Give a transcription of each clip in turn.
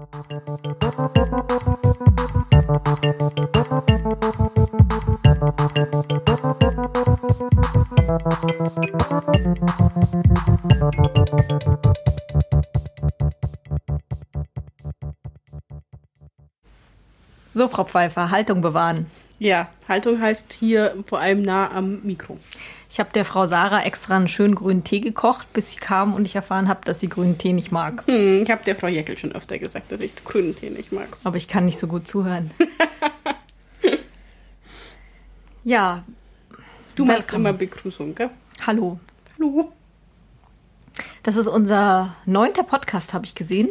So, Frau Pfeiffer, Haltung bewahren. Ja, Haltung heißt hier vor allem nah am Mikro. Ich habe der Frau Sarah extra einen schönen grünen Tee gekocht, bis sie kam und ich erfahren habe, dass sie grünen Tee nicht mag. Hm, ich habe der Frau Jeckel schon öfter gesagt, dass ich grünen Tee nicht mag. Aber ich kann nicht so gut zuhören. ja. Du machst immer Begrüßung, gell? Hallo. Hallo. Das ist unser neunter Podcast, habe ich gesehen,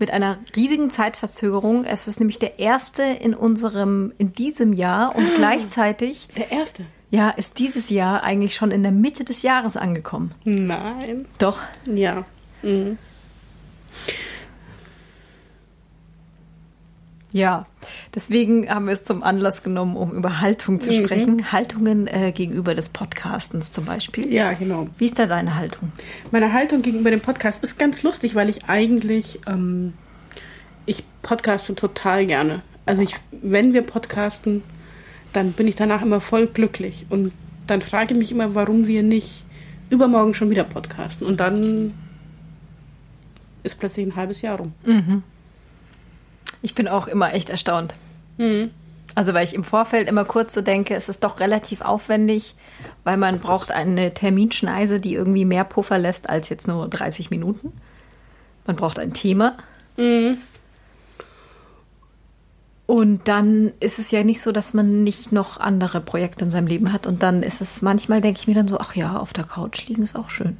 mit einer riesigen Zeitverzögerung. Es ist nämlich der erste in unserem, in diesem Jahr und gleichzeitig. Der erste? Ja, ist dieses Jahr eigentlich schon in der Mitte des Jahres angekommen. Nein. Doch. Ja. Mhm. Ja, deswegen haben wir es zum Anlass genommen, um über Haltung zu sprechen. Mhm. Haltungen äh, gegenüber des Podcastens zum Beispiel. Ja, genau. Wie ist da deine Haltung? Meine Haltung gegenüber dem Podcast ist ganz lustig, weil ich eigentlich, ähm, ich podcaste total gerne. Also ich, wenn wir podcasten, dann bin ich danach immer voll glücklich. Und dann frage ich mich immer, warum wir nicht übermorgen schon wieder podcasten. Und dann ist plötzlich ein halbes Jahr rum. Mhm. Ich bin auch immer echt erstaunt. Mhm. Also weil ich im Vorfeld immer kurz so denke, es ist doch relativ aufwendig, weil man braucht eine Terminschneise, die irgendwie mehr Puffer lässt als jetzt nur 30 Minuten. Man braucht ein Thema. Mhm. Und dann ist es ja nicht so, dass man nicht noch andere Projekte in seinem Leben hat. Und dann ist es manchmal, denke ich mir dann so, ach ja, auf der Couch liegen ist auch schön.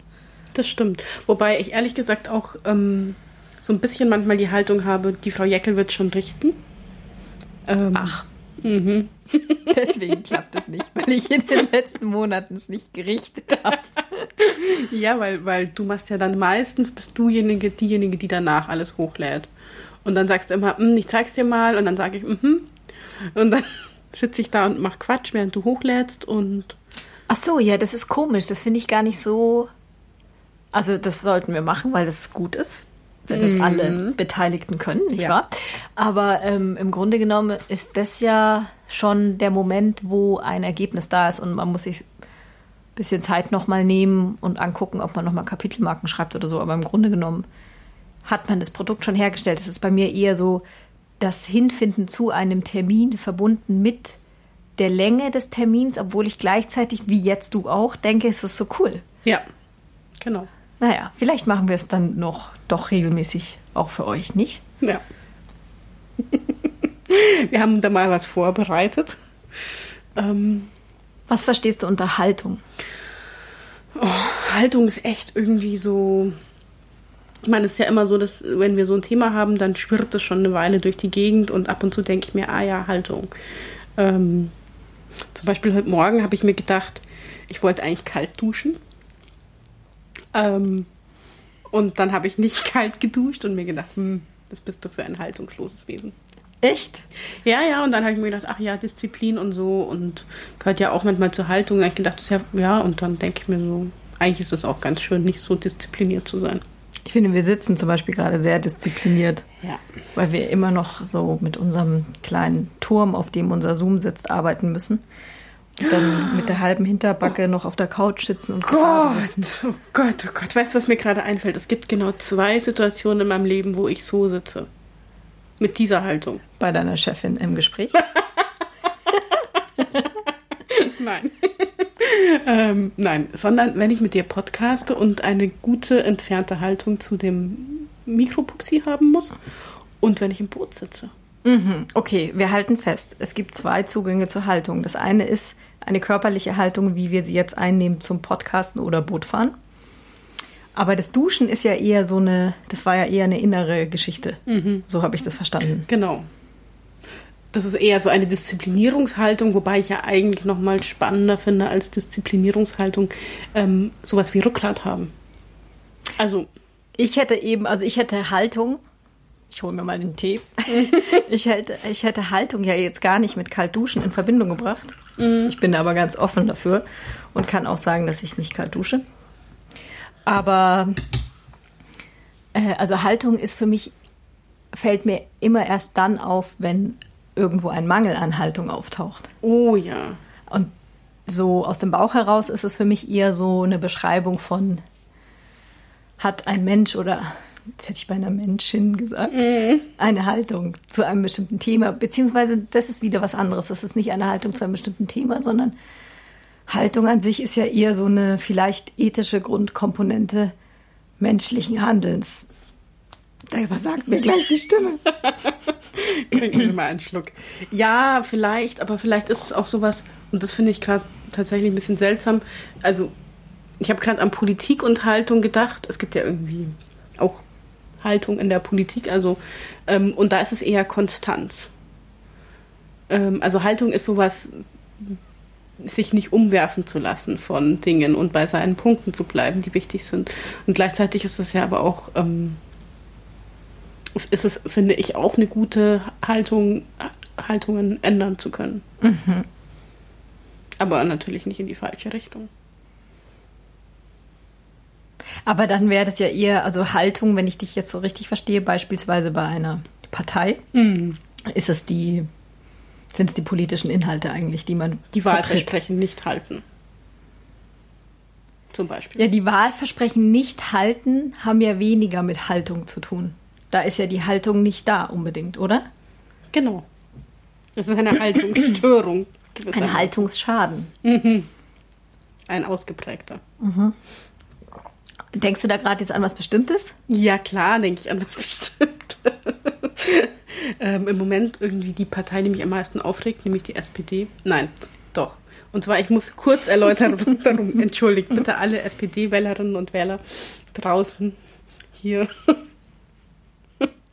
Das stimmt. Wobei ich ehrlich gesagt auch ähm, so ein bisschen manchmal die Haltung habe, die Frau Jeckel wird schon richten. Ähm, ach. Mhm. Deswegen klappt es nicht, weil ich in den letzten Monaten es nicht gerichtet habe. Ja, weil, weil du machst ja dann meistens, bist du diejenige, diejenige, die danach alles hochlädt. Und dann sagst du immer, hm, ich zeig's dir mal. Und dann sage ich, mhm. Und dann sitze ich da und mach Quatsch, während du hochlädst und. Ach so, ja, das ist komisch. Das finde ich gar nicht so. Also, das sollten wir machen, weil das gut ist, wenn das alle Mhm. Beteiligten können, nicht Ja. wahr? Aber ähm, im Grunde genommen ist das ja schon der Moment, wo ein Ergebnis da ist und man muss sich ein bisschen Zeit nochmal nehmen und angucken, ob man nochmal Kapitelmarken schreibt oder so. Aber im Grunde genommen hat man das Produkt schon hergestellt. Es ist bei mir eher so das Hinfinden zu einem Termin verbunden mit der Länge des Termins, obwohl ich gleichzeitig, wie jetzt du auch, denke, es ist so cool. Ja, genau. Naja, vielleicht machen wir es dann noch doch regelmäßig auch für euch, nicht? Ja. wir haben da mal was vorbereitet. Ähm, Was verstehst du unter Haltung? Haltung ist echt irgendwie so. Ich meine, es ist ja immer so, dass wenn wir so ein Thema haben, dann schwirrt es schon eine Weile durch die Gegend und ab und zu denke ich mir, ah ja, Haltung. Ähm, zum Beispiel heute Morgen habe ich mir gedacht, ich wollte eigentlich kalt duschen. Ähm, und dann habe ich nicht kalt geduscht und mir gedacht, hm, das bist du für ein haltungsloses Wesen. Echt? Ja, ja, und dann habe ich mir gedacht, ach ja, Disziplin und so und gehört ja auch manchmal zur Haltung. Da habe ich gedacht, das ist ja, ja, und dann denke ich mir so, eigentlich ist es auch ganz schön, nicht so diszipliniert zu sein. Ich finde, wir sitzen zum Beispiel gerade sehr diszipliniert, Ja. weil wir immer noch so mit unserem kleinen Turm, auf dem unser Zoom sitzt, arbeiten müssen. Und dann mit der halben Hinterbacke noch auf der Couch sitzen und gerade sitzen. Gott, oh Gott, oh Gott, weißt du, was mir gerade einfällt? Es gibt genau zwei Situationen in meinem Leben, wo ich so sitze. Mit dieser Haltung. bei deiner Chefin im Gespräch. Nein. ähm, nein, sondern wenn ich mit dir podcaste und eine gute entfernte Haltung zu dem Mikropupsi haben muss und wenn ich im Boot sitze. Mhm. Okay, wir halten fest. Es gibt zwei Zugänge zur Haltung. Das eine ist eine körperliche Haltung, wie wir sie jetzt einnehmen zum Podcasten oder Bootfahren. Aber das Duschen ist ja eher so eine, das war ja eher eine innere Geschichte. So habe ich das verstanden. Genau. Das ist eher so eine Disziplinierungshaltung, wobei ich ja eigentlich noch mal spannender finde als Disziplinierungshaltung ähm, sowas wie Rückgrat haben. Also, Ich hätte eben, also ich hätte Haltung. Ich hole mir mal den Tee. ich, hätte, ich hätte Haltung ja jetzt gar nicht mit kalt duschen in Verbindung gebracht. Ich bin aber ganz offen dafür und kann auch sagen, dass ich nicht kalt dusche. Aber äh, also Haltung ist für mich fällt mir immer erst dann auf, wenn irgendwo ein Mangel an Haltung auftaucht. Oh ja. Und so aus dem Bauch heraus ist es für mich eher so eine Beschreibung von, hat ein Mensch oder, jetzt hätte ich bei einer Menschin gesagt, Mhm. eine Haltung zu einem bestimmten Thema. Beziehungsweise, das ist wieder was anderes. Das ist nicht eine Haltung zu einem bestimmten Thema, sondern Haltung an sich ist ja eher so eine vielleicht ethische Grundkomponente menschlichen Handelns. Da versagt mir gleich die Stimme. Trinken wir mal einen Schluck. Ja, vielleicht, aber vielleicht ist es auch sowas, und das finde ich gerade tatsächlich ein bisschen seltsam. Also, ich habe gerade an Politik und Haltung gedacht. Es gibt ja irgendwie auch Haltung in der Politik, also, ähm, und da ist es eher Konstanz. Ähm, also, Haltung ist sowas, sich nicht umwerfen zu lassen von Dingen und bei seinen Punkten zu bleiben, die wichtig sind. Und gleichzeitig ist es ja aber auch. Ähm, ist es, finde ich, auch eine gute Haltung, Haltungen ändern zu können. Aber natürlich nicht in die falsche Richtung. Aber dann wäre das ja eher, also Haltung, wenn ich dich jetzt so richtig verstehe, beispielsweise bei einer Partei, ist es die, sind es die politischen Inhalte eigentlich, die man Die vertritt? Wahlversprechen nicht halten. Zum Beispiel. Ja, die Wahlversprechen nicht halten, haben ja weniger mit Haltung zu tun. Da ist ja die Haltung nicht da unbedingt, oder? Genau. Das ist eine Haltungsstörung. Ein. Haltungsschaden. Ein ausgeprägter. Denkst du da gerade jetzt an was Bestimmtes? Ja, klar, denke ich an das bestimmt. ähm, Im Moment irgendwie die Partei, die mich am meisten aufregt, nämlich die SPD. Nein, doch. Und zwar, ich muss kurz erläutern, darum entschuldigt bitte alle SPD-Wählerinnen und Wähler draußen hier.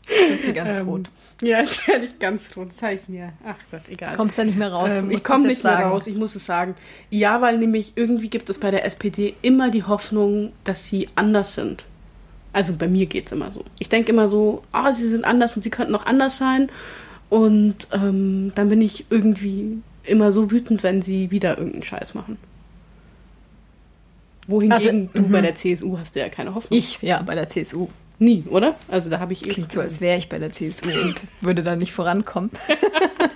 Wird sie ganz Ähm, rot. Ja, jetzt werde ich ganz rot. Zeig mir. Ach Gott, egal. Kommst da nicht mehr raus? Du Ähm, ich komme nicht jetzt mehr sagen. raus, ich muss es sagen. Ja, weil nämlich irgendwie gibt es bei der SPD immer die Hoffnung, dass sie anders sind. Also bei mir geht es immer so. Ich denke immer so, ah, sie sind anders und sie könnten auch anders sein. Und ähm, dann bin ich irgendwie immer so wütend, wenn sie wieder irgendeinen Scheiß machen. Wohingegen Also, du bei der CSU hast du ja keine Hoffnung. Ich, ja, bei der CSU. Nie, oder? Also da habe ich Klingt so, als wäre ich bei der CSU und würde da nicht vorankommen.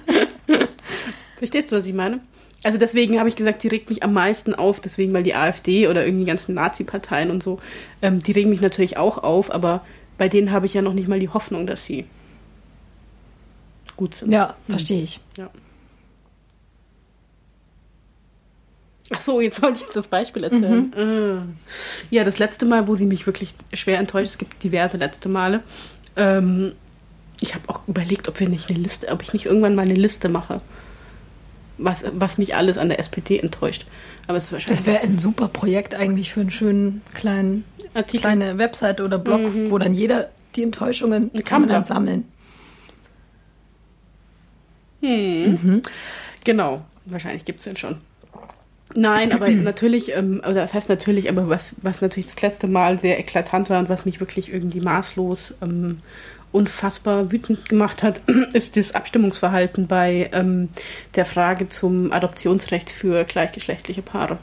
Verstehst du, was ich meine? Also deswegen habe ich gesagt, die regt mich am meisten auf, deswegen, weil die AfD oder irgendwie die ganzen Nazi-Parteien und so, ähm, die regen mich natürlich auch auf, aber bei denen habe ich ja noch nicht mal die Hoffnung, dass sie gut sind. Ja, verstehe ich. Ja. Ach so, jetzt wollte ich das Beispiel erzählen. Ah. Ja, das letzte Mal, wo sie mich wirklich schwer enttäuscht, es gibt diverse letzte Male. Ähm, ich habe auch überlegt, ob wir nicht eine Liste, ob ich nicht irgendwann mal eine Liste mache, was, was mich alles an der SPD enttäuscht. Aber es ist wahrscheinlich Das wäre ein super Projekt eigentlich für einen schönen kleinen Artikel. kleine Webseite oder Blog, wo dann jeder die Enttäuschungen Ein kann man dann sammeln. Genau, wahrscheinlich gibt es den schon. Nein, aber natürlich, ähm, oder das heißt natürlich, aber was, was natürlich das letzte Mal sehr eklatant war und was mich wirklich irgendwie maßlos ähm, unfassbar wütend gemacht hat, ist das Abstimmungsverhalten bei ähm, der Frage zum Adoptionsrecht für gleichgeschlechtliche Paare.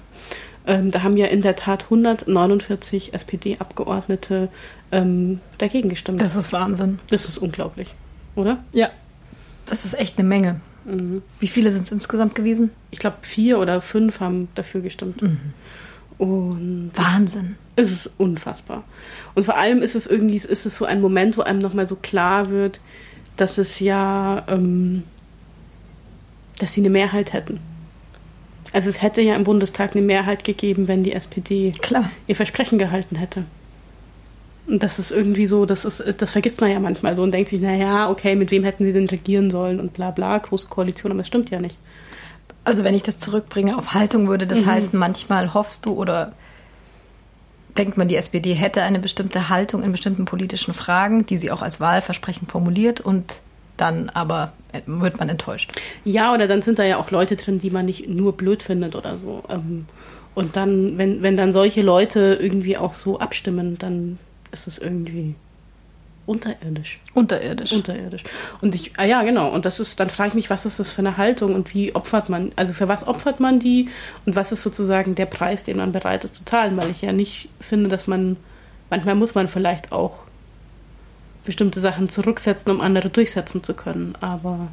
Ähm, da haben ja in der Tat 149 SPD-Abgeordnete ähm, dagegen gestimmt. Das ist Wahnsinn. das ist unglaublich, oder? Ja. Das ist echt eine Menge. Wie viele sind es insgesamt gewesen? Ich glaube, vier oder fünf haben dafür gestimmt. Und Wahnsinn. es ist unfassbar. Und vor allem ist es irgendwie, ist es so ein Moment, wo einem nochmal so klar wird, dass es ja, ähm, dass sie eine Mehrheit hätten. Also es hätte ja im Bundestag eine Mehrheit gegeben, wenn die SPD Klar. ihr Versprechen gehalten hätte. Und das ist irgendwie so, das ist, das vergisst man ja manchmal so und denkt sich, naja, okay, mit wem hätten sie denn regieren sollen und bla bla, große Koalition, aber es stimmt ja nicht. Also wenn ich das zurückbringe auf Haltung, würde das heißen, manchmal hoffst du oder denkt man, die SPD hätte eine bestimmte Haltung in bestimmten politischen Fragen, die sie auch als Wahlversprechen formuliert und dann aber wird man enttäuscht. Ja, oder dann sind da ja auch Leute drin, die man nicht nur blöd findet oder so. Ähm, Und dann, wenn, wenn dann solche Leute irgendwie auch so abstimmen, dann ist es irgendwie unterirdisch. Unterirdisch. Unterirdisch. Und ich, ah ja, genau. Und das ist, dann frage ich mich, was ist das für eine Haltung und wie opfert man, also für was opfert man die und was ist sozusagen der Preis, den man bereit ist zu zahlen? Weil ich ja nicht finde, dass man, manchmal muss man vielleicht auch bestimmte Sachen zurücksetzen, um andere durchsetzen zu können. Aber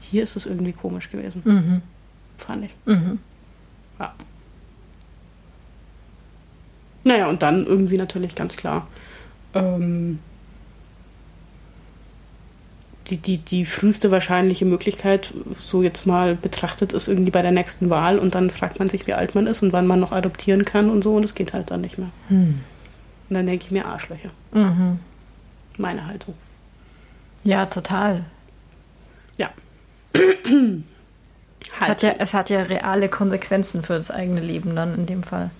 hier ist es irgendwie komisch gewesen. Mhm. Fand ich. Mhm. Ja. Naja, und dann irgendwie natürlich ganz klar. Ähm, die, die, die früheste wahrscheinliche Möglichkeit, so jetzt mal betrachtet, ist irgendwie bei der nächsten Wahl und dann fragt man sich, wie alt man ist und wann man noch adoptieren kann und so und es geht halt dann nicht mehr. Hm. Und dann denke ich mir Arschlöcher. Mhm. Meine Haltung. Ja, total. Ja. Es hat ja, es hat ja reale Konsequenzen für das eigene Leben dann in dem Fall.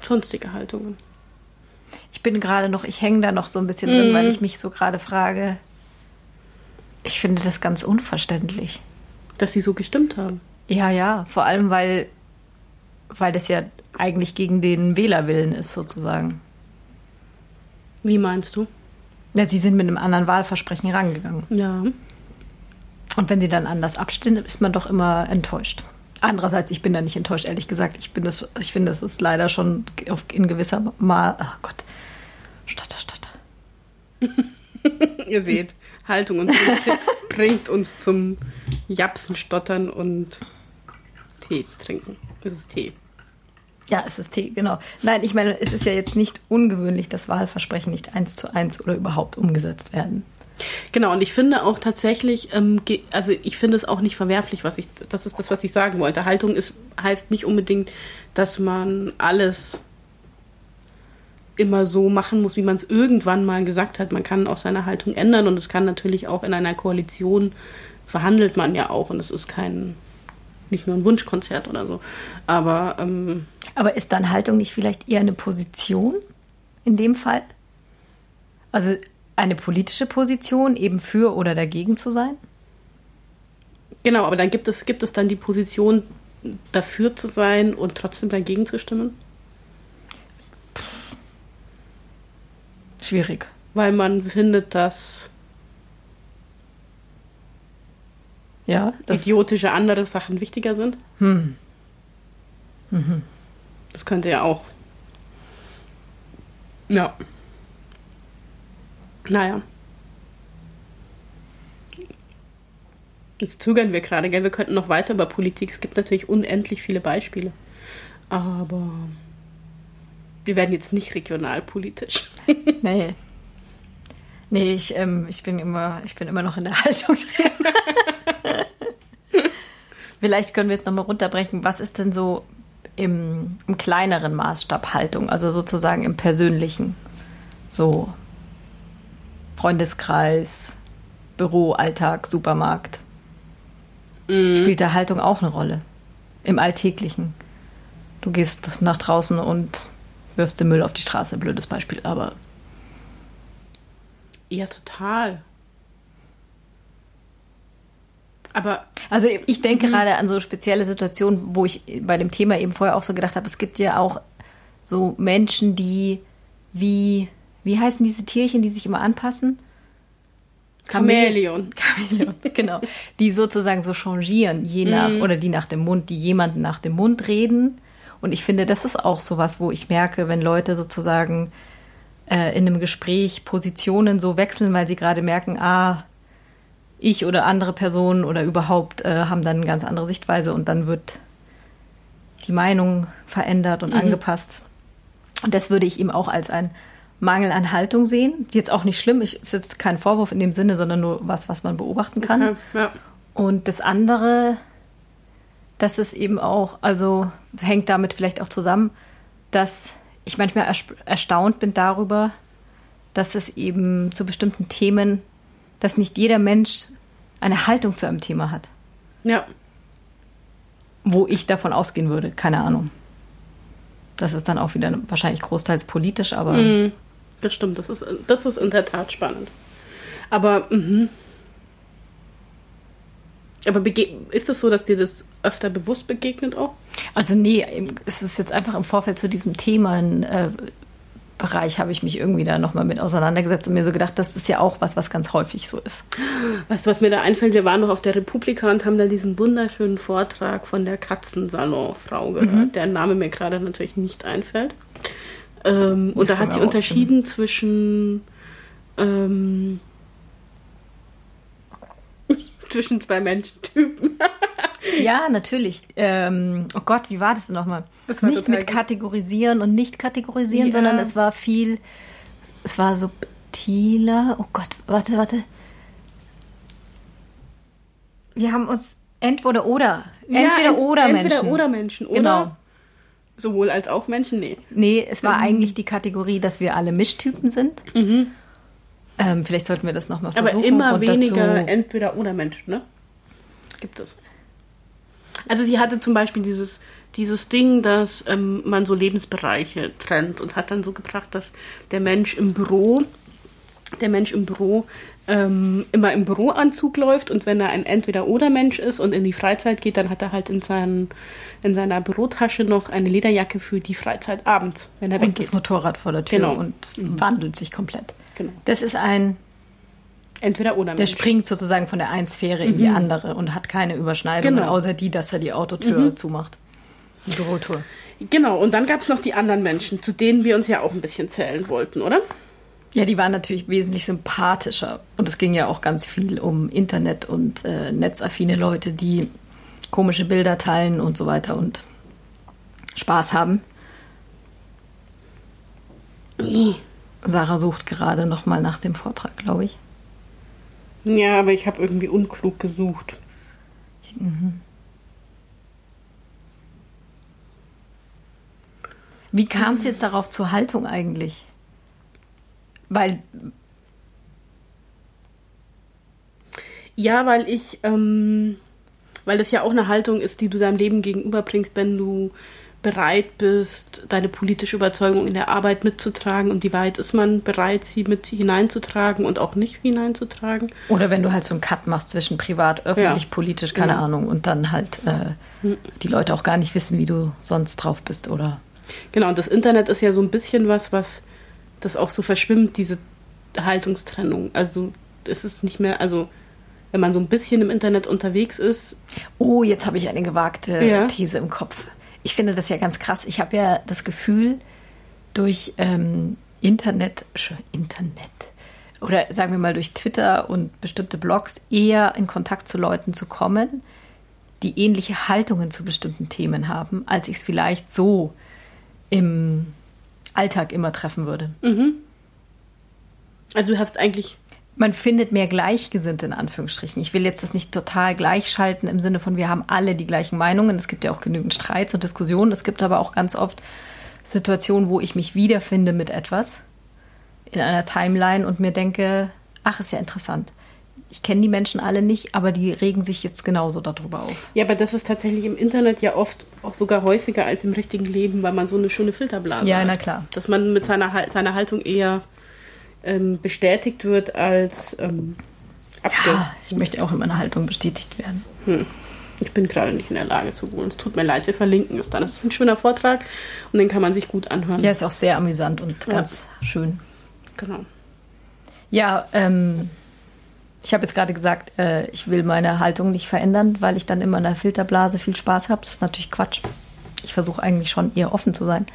Sonstige Haltungen. Ich bin gerade noch, ich hänge da noch so ein bisschen drin, Mhm. weil ich mich so gerade frage. Ich finde das ganz unverständlich. Dass sie so gestimmt haben. Ja, ja, vor allem, weil, weil das ja eigentlich gegen den Wählerwillen ist, sozusagen. Wie meinst du? Ja, sie sind mit einem anderen Wahlversprechen rangegangen. Ja. Und wenn sie dann anders abstimmen, ist man doch immer enttäuscht. Andererseits, ich bin da nicht enttäuscht, ehrlich gesagt. Ich, bin das, ich finde, das ist leider schon in gewisser Mal. Ach Gott. Stotter, stotter. Ihr seht, Haltung und bringt uns zum Japsen, Stottern und Tee trinken. Es ist Tee. Ja, es ist Tee, genau. Nein, ich meine, es ist ja jetzt nicht ungewöhnlich, dass Wahlversprechen nicht eins zu eins oder überhaupt umgesetzt werden. Genau, und ich finde auch tatsächlich, ähm, also ich finde es auch nicht verwerflich, was ich, das ist das, was ich sagen wollte. Haltung ist, heißt nicht unbedingt, dass man alles immer so machen muss, wie man es irgendwann mal gesagt hat. Man kann auch seine Haltung ändern und es kann natürlich auch in einer Koalition verhandelt man ja auch und es ist kein, nicht nur ein Wunschkonzert oder so. Aber ähm, Aber ist dann Haltung nicht vielleicht eher eine Position in dem Fall? Also eine politische Position, eben für oder dagegen zu sein? genau, aber dann gibt es, gibt es dann die Position, dafür zu sein und trotzdem dagegen zu stimmen? Schwierig. weil man findet, dass Ja, das idiotische andere Sachen wichtiger sind. Hm. Das könnte ja auch. Ja. Naja. Jetzt zögern wir gerade, gell? Wir könnten noch weiter über Politik. Es gibt natürlich unendlich viele Beispiele. Aber wir werden jetzt nicht regionalpolitisch. Nee. Nee, ich, ähm, ich, bin immer, ich bin immer noch in der Haltung. Vielleicht können wir jetzt nochmal runterbrechen. Was ist denn so im, im kleineren Maßstab Haltung? Also sozusagen im persönlichen. So Freundeskreis, Büro, Alltag, Supermarkt. Spielt da Haltung auch eine Rolle? Im Alltäglichen. Du gehst nach draußen und wirfst den Müll auf die Straße. Blödes Beispiel, aber Ja, total. Aber Also ich denke gerade an so spezielle Situationen, wo ich bei dem Thema eben vorher auch so gedacht habe, es gibt ja auch so Menschen, die wie, wie heißen diese Tierchen, die sich immer anpassen? Chamäleon. Chamäleon, genau. Die sozusagen so changieren, je nach, oder die nach dem Mund, die jemanden nach dem Mund reden. Und ich finde, das ist auch sowas, wo ich merke, wenn Leute sozusagen äh, in einem Gespräch Positionen so wechseln, weil sie gerade merken, ah, ich oder andere Personen oder überhaupt äh, haben dann eine ganz andere Sichtweise und dann wird die Meinung verändert und angepasst. Und das würde ich ihm auch als ein Mangel an Haltung sehen. Jetzt auch nicht schlimm, ich, ist jetzt kein Vorwurf in dem Sinne, sondern nur was, was man beobachten kann. Okay, ja. Und das andere, das ist eben auch, also hängt damit vielleicht auch zusammen, dass ich manchmal erstaunt bin darüber, dass es eben zu bestimmten Themen, dass nicht jeder Mensch eine Haltung zu einem Thema hat, ja. wo ich davon ausgehen würde, keine Ahnung. Das ist dann auch wieder wahrscheinlich großteils politisch, aber Mhm. Das stimmt, das ist, das ist in der Tat spannend. Aber, mhm. Aber ist es so, dass dir das öfter bewusst begegnet auch? Also nee, es ist jetzt einfach im Vorfeld zu diesem Themen äh, habe ich mich irgendwie da nochmal mit auseinandergesetzt und mir so gedacht, das ist ja auch was, was ganz häufig so ist. Weißt du, was mir da einfällt? Wir waren noch auf der Republika und haben da diesen wunderschönen Vortrag von der Katzensalonfrau gehört, deren Name mir gerade natürlich nicht einfällt. Ähm, und da hat sie unterschieden zwischen ähm, zwischen zwei Menschentypen. Ja, natürlich. Ähm, oh Gott, wie war das denn nochmal? Das war Nicht mit gut. kategorisieren und nicht kategorisieren, Ja. sondern es war viel, es war subtiler. Oh Gott, warte, warte. Wir haben uns entweder oder, entweder ent- oder Menschen. Entweder oder Menschen. Oder Genau. Sowohl als auch Menschen, nee. Nee, es Mhm. war eigentlich die Kategorie, dass wir alle Mischtypen sind. Ähm, vielleicht sollten wir das nochmal versuchen. Aber immer weniger entweder oder Menschen, ne? Gibt es. Also sie hatte zum Beispiel dieses, dieses Ding, dass ähm, man so Lebensbereiche trennt und hat dann so gebracht, dass der Mensch im Büro, der Mensch im Büro ähm, immer im Büroanzug läuft und wenn er ein Entweder-Oder-Mensch ist und in die Freizeit geht, dann hat er halt in, seinen, in seiner Bürotasche noch eine Lederjacke für die Freizeit abends, wenn er und weggeht. das Motorrad vor der Tür Genau. und wandelt sich komplett. Genau. Das ist ein Der Entweder-Oder-Mensch. springt sozusagen von der einen Sphäre in die andere und hat keine Überschneidungen, Genau. außer die, dass er die Autotür zumacht. Die Bürotour. Genau, und dann gab es noch die anderen Menschen, zu denen wir uns ja auch ein bisschen zählen wollten, oder? Ja, die waren natürlich wesentlich sympathischer. Und es ging ja auch ganz viel um Internet und äh, netzaffine Leute, die komische Bilder teilen und so weiter und Spaß haben. Sarah sucht gerade noch mal nach dem Vortrag, glaube ich. Ja, aber ich habe irgendwie unklug gesucht. Wie kam es jetzt darauf zur Haltung eigentlich? Weil Ja, weil ich, ähm, weil das ja auch eine Haltung ist, die du deinem Leben gegenüberbringst, wenn du bereit bist, deine politische Überzeugung in der Arbeit mitzutragen und wie weit ist man bereit, sie mit hineinzutragen und auch nicht hineinzutragen. Oder wenn du halt so einen Cut machst zwischen privat, öffentlich, Ja. politisch, keine Ja. Ahnung, und dann halt äh, die Leute auch gar nicht wissen, wie du sonst drauf bist, oder? Genau, und das Internet ist ja so ein bisschen was, was das auch so verschwimmt, diese Haltungstrennung. Also es ist nicht mehr, also wenn man so ein bisschen im Internet unterwegs ist, Oh, jetzt habe ich eine gewagte Ja. These im Kopf. Ich finde das ja ganz krass. Ich habe ja das Gefühl, durch ähm, Internet, Internet, oder sagen wir mal durch Twitter und bestimmte Blogs eher in Kontakt zu Leuten zu kommen, die ähnliche Haltungen zu bestimmten Themen haben, als ich es vielleicht so im Alltag immer treffen würde. also du hast eigentlich man findet mehr Gleichgesinnte in Anführungsstrichen. Ich will jetzt das nicht total gleichschalten im Sinne von, wir haben alle die gleichen Meinungen. Es gibt ja auch genügend Streits und Diskussionen. Es gibt aber auch ganz oft Situationen, wo ich mich wiederfinde mit etwas in einer Timeline und mir denke, ach, ist ja interessant. Ich kenne die Menschen alle nicht, aber die regen sich jetzt genauso darüber auf. Ja, aber das ist tatsächlich im Internet ja oft auch sogar häufiger als im richtigen Leben, weil man so eine schöne Filterblase Ja, hat. na klar. Dass man mit seiner, seiner Haltung eher ähm, bestätigt wird als ähm, abge... Ja, ich möchte auch in meiner Haltung bestätigt werden. Hm. Ich bin gerade nicht in der Lage zu wohnen. Es tut mir leid, wir verlinken es dann. Das ist ein schöner Vortrag und den kann man sich gut anhören. Ja, ist auch sehr amüsant und ganz schön. Genau. Ja, ähm, ich habe jetzt gerade gesagt, äh, ich will meine Haltung nicht verändern, weil ich dann immer in der Filterblase viel Spaß habe. Das ist natürlich Quatsch. Ich versuche eigentlich schon eher offen zu sein.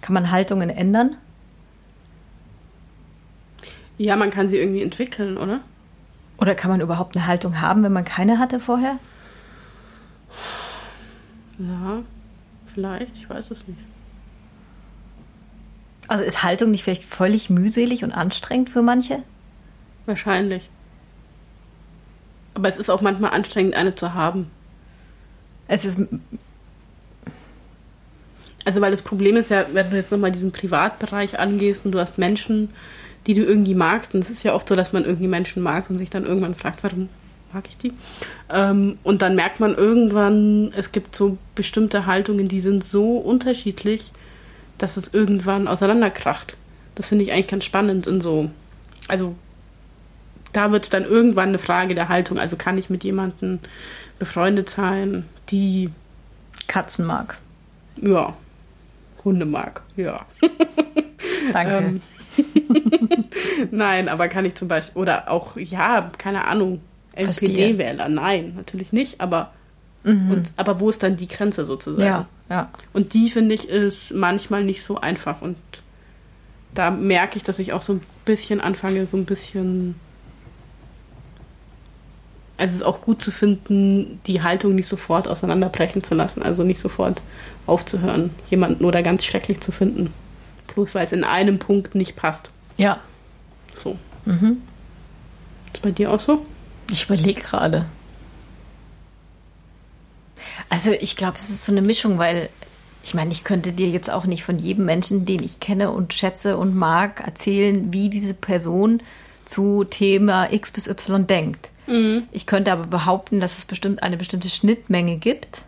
Kann man Haltungen ändern? Ja, man kann sie irgendwie entwickeln, oder? Oder kann man überhaupt eine Haltung haben, wenn man keine hatte vorher? Ja, vielleicht. Ich weiß es nicht. Also ist Haltung nicht vielleicht völlig mühselig und anstrengend für manche? Wahrscheinlich. Aber es ist auch manchmal anstrengend, eine zu haben. Es ist Also, weil das Problem ist ja, wenn du jetzt nochmal diesen Privatbereich angehst und du hast Menschen, die du irgendwie magst, und es ist ja oft so, dass man irgendwie Menschen mag und sich dann irgendwann fragt, warum mag ich die? Ähm, und dann merkt man irgendwann, es gibt so bestimmte Haltungen, die sind so unterschiedlich, dass es irgendwann auseinanderkracht. Das finde ich eigentlich ganz spannend und so. Also, da wird es dann irgendwann eine Frage der Haltung. Also, kann ich mit jemandem befreundet sein, die Katzen mag. ja, Hunde mag, ja. Danke. Ähm, Nein, aber kann ich zum Beispiel, oder auch, ja, keine Ahnung. NPD-Wähler, nein, natürlich nicht, aber, und, aber wo ist dann die Grenze sozusagen? ja, ja. Und die, finde ich, ist manchmal nicht so einfach und da merke ich, dass ich auch so ein bisschen anfange, so ein bisschen. Also es ist auch gut zu finden, die Haltung nicht sofort auseinanderbrechen zu lassen, also nicht sofort aufzuhören, jemanden oder ganz schrecklich zu finden. Bloß weil es in einem Punkt nicht passt. Ja. So. Mhm. Ist bei dir auch so? Ich überlege gerade. Also ich glaube, es ist so eine Mischung, weil ich meine, ich könnte dir jetzt auch nicht von jedem Menschen, den ich kenne und schätze und mag, erzählen, wie diese Person zu Thema X bis Y denkt. Mhm. Ich könnte aber behaupten, dass es bestimmt eine bestimmte Schnittmenge gibt.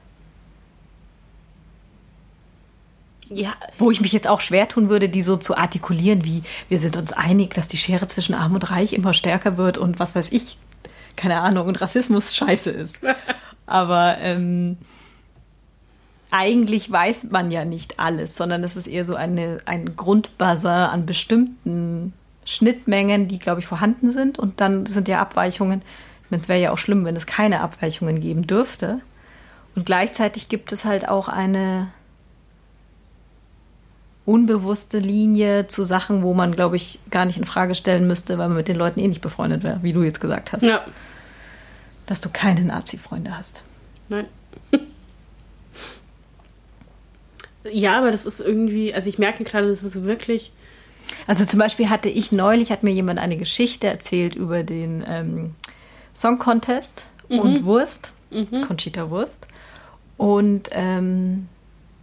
Ja. Wo ich mich jetzt auch schwer tun würde, die so zu artikulieren, wie wir sind uns einig, dass die Schere zwischen Arm und Reich immer stärker wird und was weiß ich, keine Ahnung, und Rassismus scheiße ist. Aber ähm, eigentlich weiß man ja nicht alles, sondern es ist eher so eine, ein Grundbuzzer an bestimmten Schnittmengen, die, glaube ich, vorhanden sind. Und dann sind ja Abweichungen. Ich meine, es wäre ja auch schlimm, wenn es keine Abweichungen geben dürfte. Und gleichzeitig gibt es halt auch eine unbewusste Linie zu Sachen, wo man, glaube ich, gar nicht in Frage stellen müsste, weil man mit den Leuten eh nicht befreundet wäre, wie du jetzt gesagt hast. Ja. Dass du keine Nazi-Freunde hast. Nein. Ja, aber das ist irgendwie, also ich merke gerade, das ist wirklich. Also zum Beispiel hatte ich neulich, hat mir jemand eine Geschichte erzählt über den ähm, Song Contest mhm. und Wurst, mhm. Conchita Wurst. Und ähm,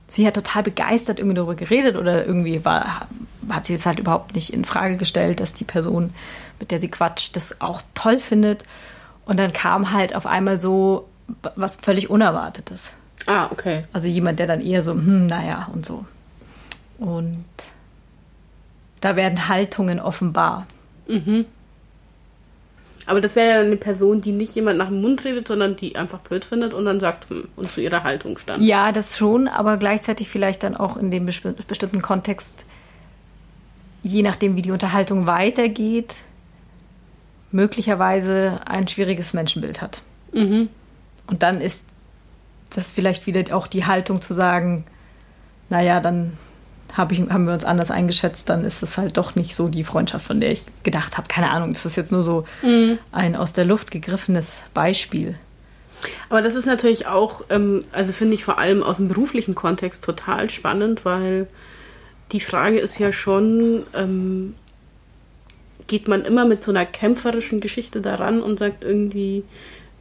sie hat total begeistert irgendwie darüber geredet oder irgendwie war, hat sie es halt überhaupt nicht in Frage gestellt, dass die Person, mit der sie quatscht, das auch toll findet. Und dann kam halt auf einmal so was völlig Unerwartetes. Ah, okay. Also jemand, der dann eher so, hm, naja, und so. Und da werden Haltungen offenbar. Mhm. Aber das wäre ja eine Person, die nicht jemand nach dem Mund redet, sondern die einfach blöd findet und dann sagt hm, und zu ihrer Haltung stand. Ja, das schon, aber gleichzeitig vielleicht dann auch in dem bestimmten Kontext, je nachdem, wie die Unterhaltung weitergeht, möglicherweise ein schwieriges Menschenbild hat. Mhm. Und dann ist das vielleicht wieder auch die Haltung zu sagen, naja, dann hab ich, haben wir uns anders eingeschätzt, dann ist es halt doch nicht so die Freundschaft, von der ich gedacht habe. Keine Ahnung, das ist jetzt nur so mhm. ein aus der Luft gegriffenes Beispiel. Aber das ist natürlich auch, ähm, also finde ich vor allem aus dem beruflichen Kontext total spannend, weil die Frage ist ja schon, ähm, geht man immer mit so einer kämpferischen Geschichte daran und sagt irgendwie,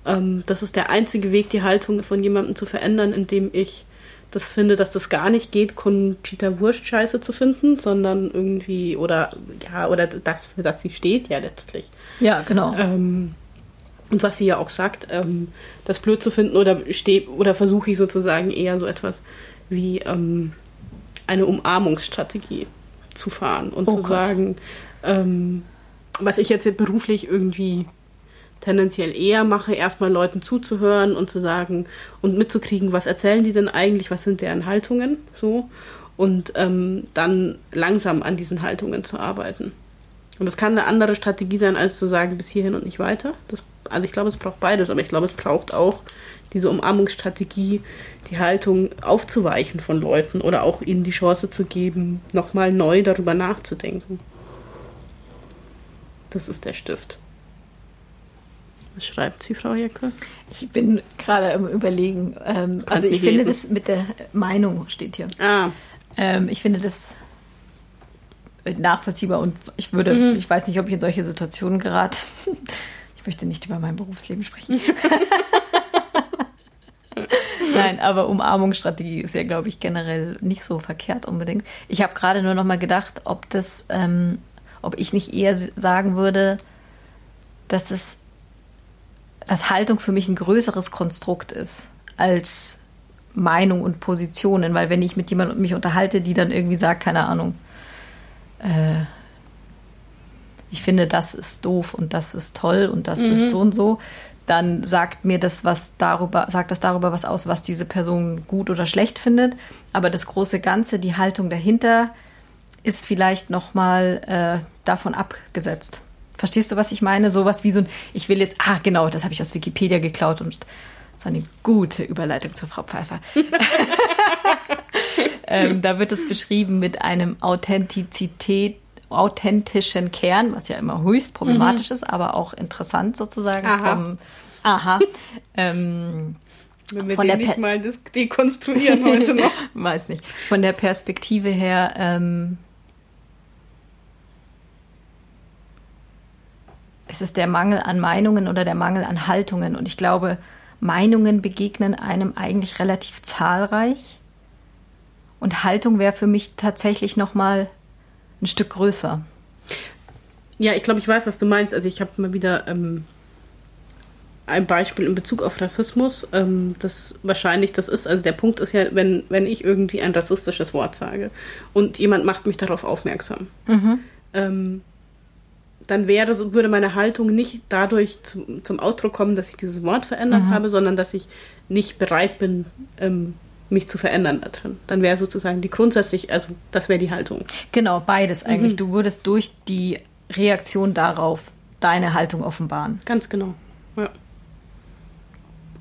ähm, das ist der einzige Weg, die Haltung von jemandem zu verändern, indem ich das finde, dass das gar nicht geht, Conchita Wurst scheiße zu finden, sondern irgendwie, oder ja, oder das, für das sie steht, ja letztlich. Ja, genau. Ähm, und was sie ja auch sagt, ähm, das blöd zu finden oder steht, oder versuche ich sozusagen eher so etwas wie ähm, eine Umarmungsstrategie zu fahren und oh zu Gott. sagen, ähm, was ich jetzt beruflich irgendwie tendenziell eher mache, erstmal Leuten zuzuhören und zu sagen und mitzukriegen, was erzählen die denn eigentlich, was sind deren Haltungen, so und ähm, dann langsam an diesen Haltungen zu arbeiten. Und das kann eine andere Strategie sein, als zu sagen, bis hierhin und nicht weiter. Das, also ich glaube, es braucht beides, aber ich glaube, es braucht auch diese Umarmungsstrategie, die Haltung aufzuweichen von Leuten oder auch ihnen die Chance zu geben, nochmal neu darüber nachzudenken. Das ist der Stift. Was schreibt sie, Frau Jecke? Ich bin gerade im Überlegen. Ähm, also ich finde das mit der Meinung steht hier. Ah. Ähm, ich finde das nachvollziehbar und ich würde, mhm. ich weiß nicht, ob ich in solche Situationen gerate. ich möchte nicht über mein Berufsleben sprechen. Nein, aber Umarmungsstrategie ist ja, glaube ich, generell nicht so verkehrt unbedingt. Ich habe gerade nur noch mal gedacht, ob das, ähm, ob ich nicht eher sagen würde, dass das dass Haltung für mich ein größeres Konstrukt ist als Meinung und Positionen, weil wenn ich mit jemandem mich unterhalte, die dann irgendwie sagt, keine Ahnung, äh, ich finde, das ist doof und das ist toll und das mhm. ist so und so, dann sagt mir das was darüber, sagt das darüber was aus, was diese Person gut oder schlecht findet. Aber das große Ganze, die Haltung dahinter, ist vielleicht nochmal äh, davon abgesetzt. Verstehst du, was ich meine? Sowas wie so ein, ich will jetzt, ah, genau, das habe ich aus Wikipedia geklaut und das ist eine gute Überleitung zur Frau Pfeiffer. ähm, da wird es beschrieben mit einem Authentizität, authentischen Kern, was ja immer höchst problematisch mhm. ist, aber auch interessant sozusagen aha. vom Aha. ähm, Wenn wir von den der nicht mal dekonstruieren heute noch. Weiß nicht. Von der Perspektive her ähm, ist es der Mangel an Meinungen oder der Mangel an Haltungen. Und ich glaube, Meinungen begegnen einem eigentlich relativ zahlreich. Und Haltung wäre für mich tatsächlich noch mal ein Stück größer. Ja, ich glaube, ich weiß, was du meinst. Also ich habe mal wieder ähm, ein Beispiel in Bezug auf Rassismus. Ähm, das wahrscheinlich das ist, also der Punkt ist ja, wenn, wenn ich irgendwie ein rassistisches Wort sage und jemand macht mich darauf aufmerksam, mhm. ähm, dann wäre so, würde meine Haltung nicht dadurch zu, zum Ausdruck kommen, dass ich dieses Wort verändert mhm. habe, sondern dass ich nicht bereit bin, ähm, mich zu verändern da drin. Dann wäre sozusagen die grundsätzlich, also das wäre die Haltung. Genau, beides eigentlich. Mhm. Du würdest durch die Reaktion darauf deine Haltung offenbaren. Ganz genau. Ja.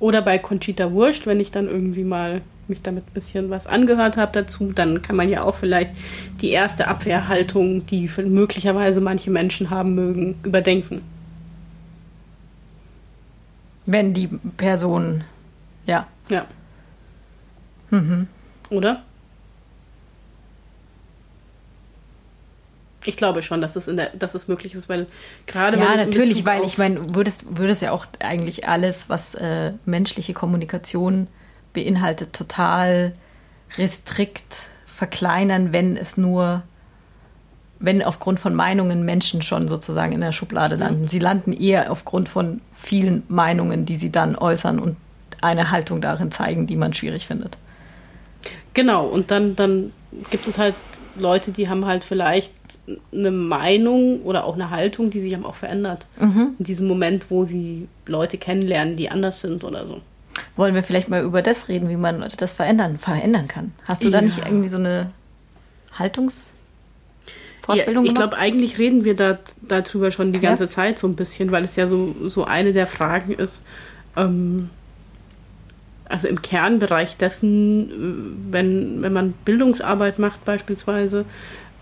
Oder bei Conchita Wurst, wenn ich dann irgendwie mal mich damit ein bisschen was angehört habe dazu, dann kann man ja auch vielleicht die erste Abwehrhaltung, die möglicherweise manche Menschen haben mögen, überdenken. Wenn die Person, ja. Ja. Mhm. Oder? Ich glaube schon, dass es, in der, dass es möglich ist, weil gerade ja natürlich, weil ich meine, würdest würdest ja auch eigentlich alles, was äh, menschliche Kommunikation beinhaltet, total restrikt verkleinern, wenn es nur, wenn aufgrund von Meinungen Menschen schon sozusagen in der Schublade landen. Sie landen eher aufgrund von vielen Meinungen, die sie dann äußern und eine Haltung darin zeigen, die man schwierig findet. Genau, und dann, dann gibt es halt Leute, die haben halt vielleicht eine Meinung oder auch eine Haltung, die sich auch verändert. Mhm. In diesem Moment, wo sie Leute kennenlernen, die anders sind oder so. Wollen wir vielleicht mal über das reden, wie man das verändern, verändern kann? Hast du ja. da nicht irgendwie so eine Haltungsfortbildung ja, Ich glaube, eigentlich reden wir da, darüber schon die ja. ganze Zeit so ein bisschen, weil es ja so, so eine der Fragen ist, ähm, also im Kernbereich dessen, wenn, wenn man Bildungsarbeit macht beispielsweise,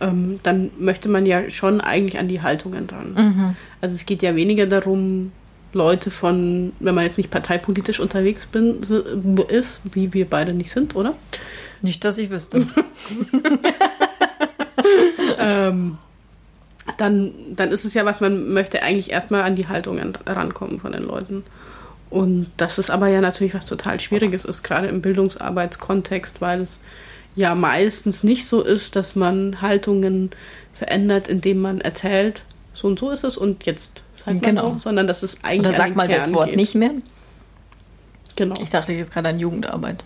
ähm, dann möchte man ja schon eigentlich an die Haltungen dran. Mhm. Also es geht ja weniger darum, Leute von, wenn man jetzt nicht parteipolitisch unterwegs bin, ist, wie wir beide nicht sind, oder? Nicht, dass ich wüsste. ähm, dann, dann ist es ja was, man möchte eigentlich erstmal an die Haltungen rankommen von den Leuten. Und das ist aber ja natürlich was total Schwieriges ist, gerade im Bildungsarbeitskontext, weil es ja meistens nicht so ist, dass man Haltungen verändert, indem man erzählt, so und so ist es und jetzt sagt genau. man auch, sondern dass es eigentlich. Oder sag mal Kern das Wort geht. nicht mehr. Genau. Ich dachte jetzt gerade an Jugendarbeit.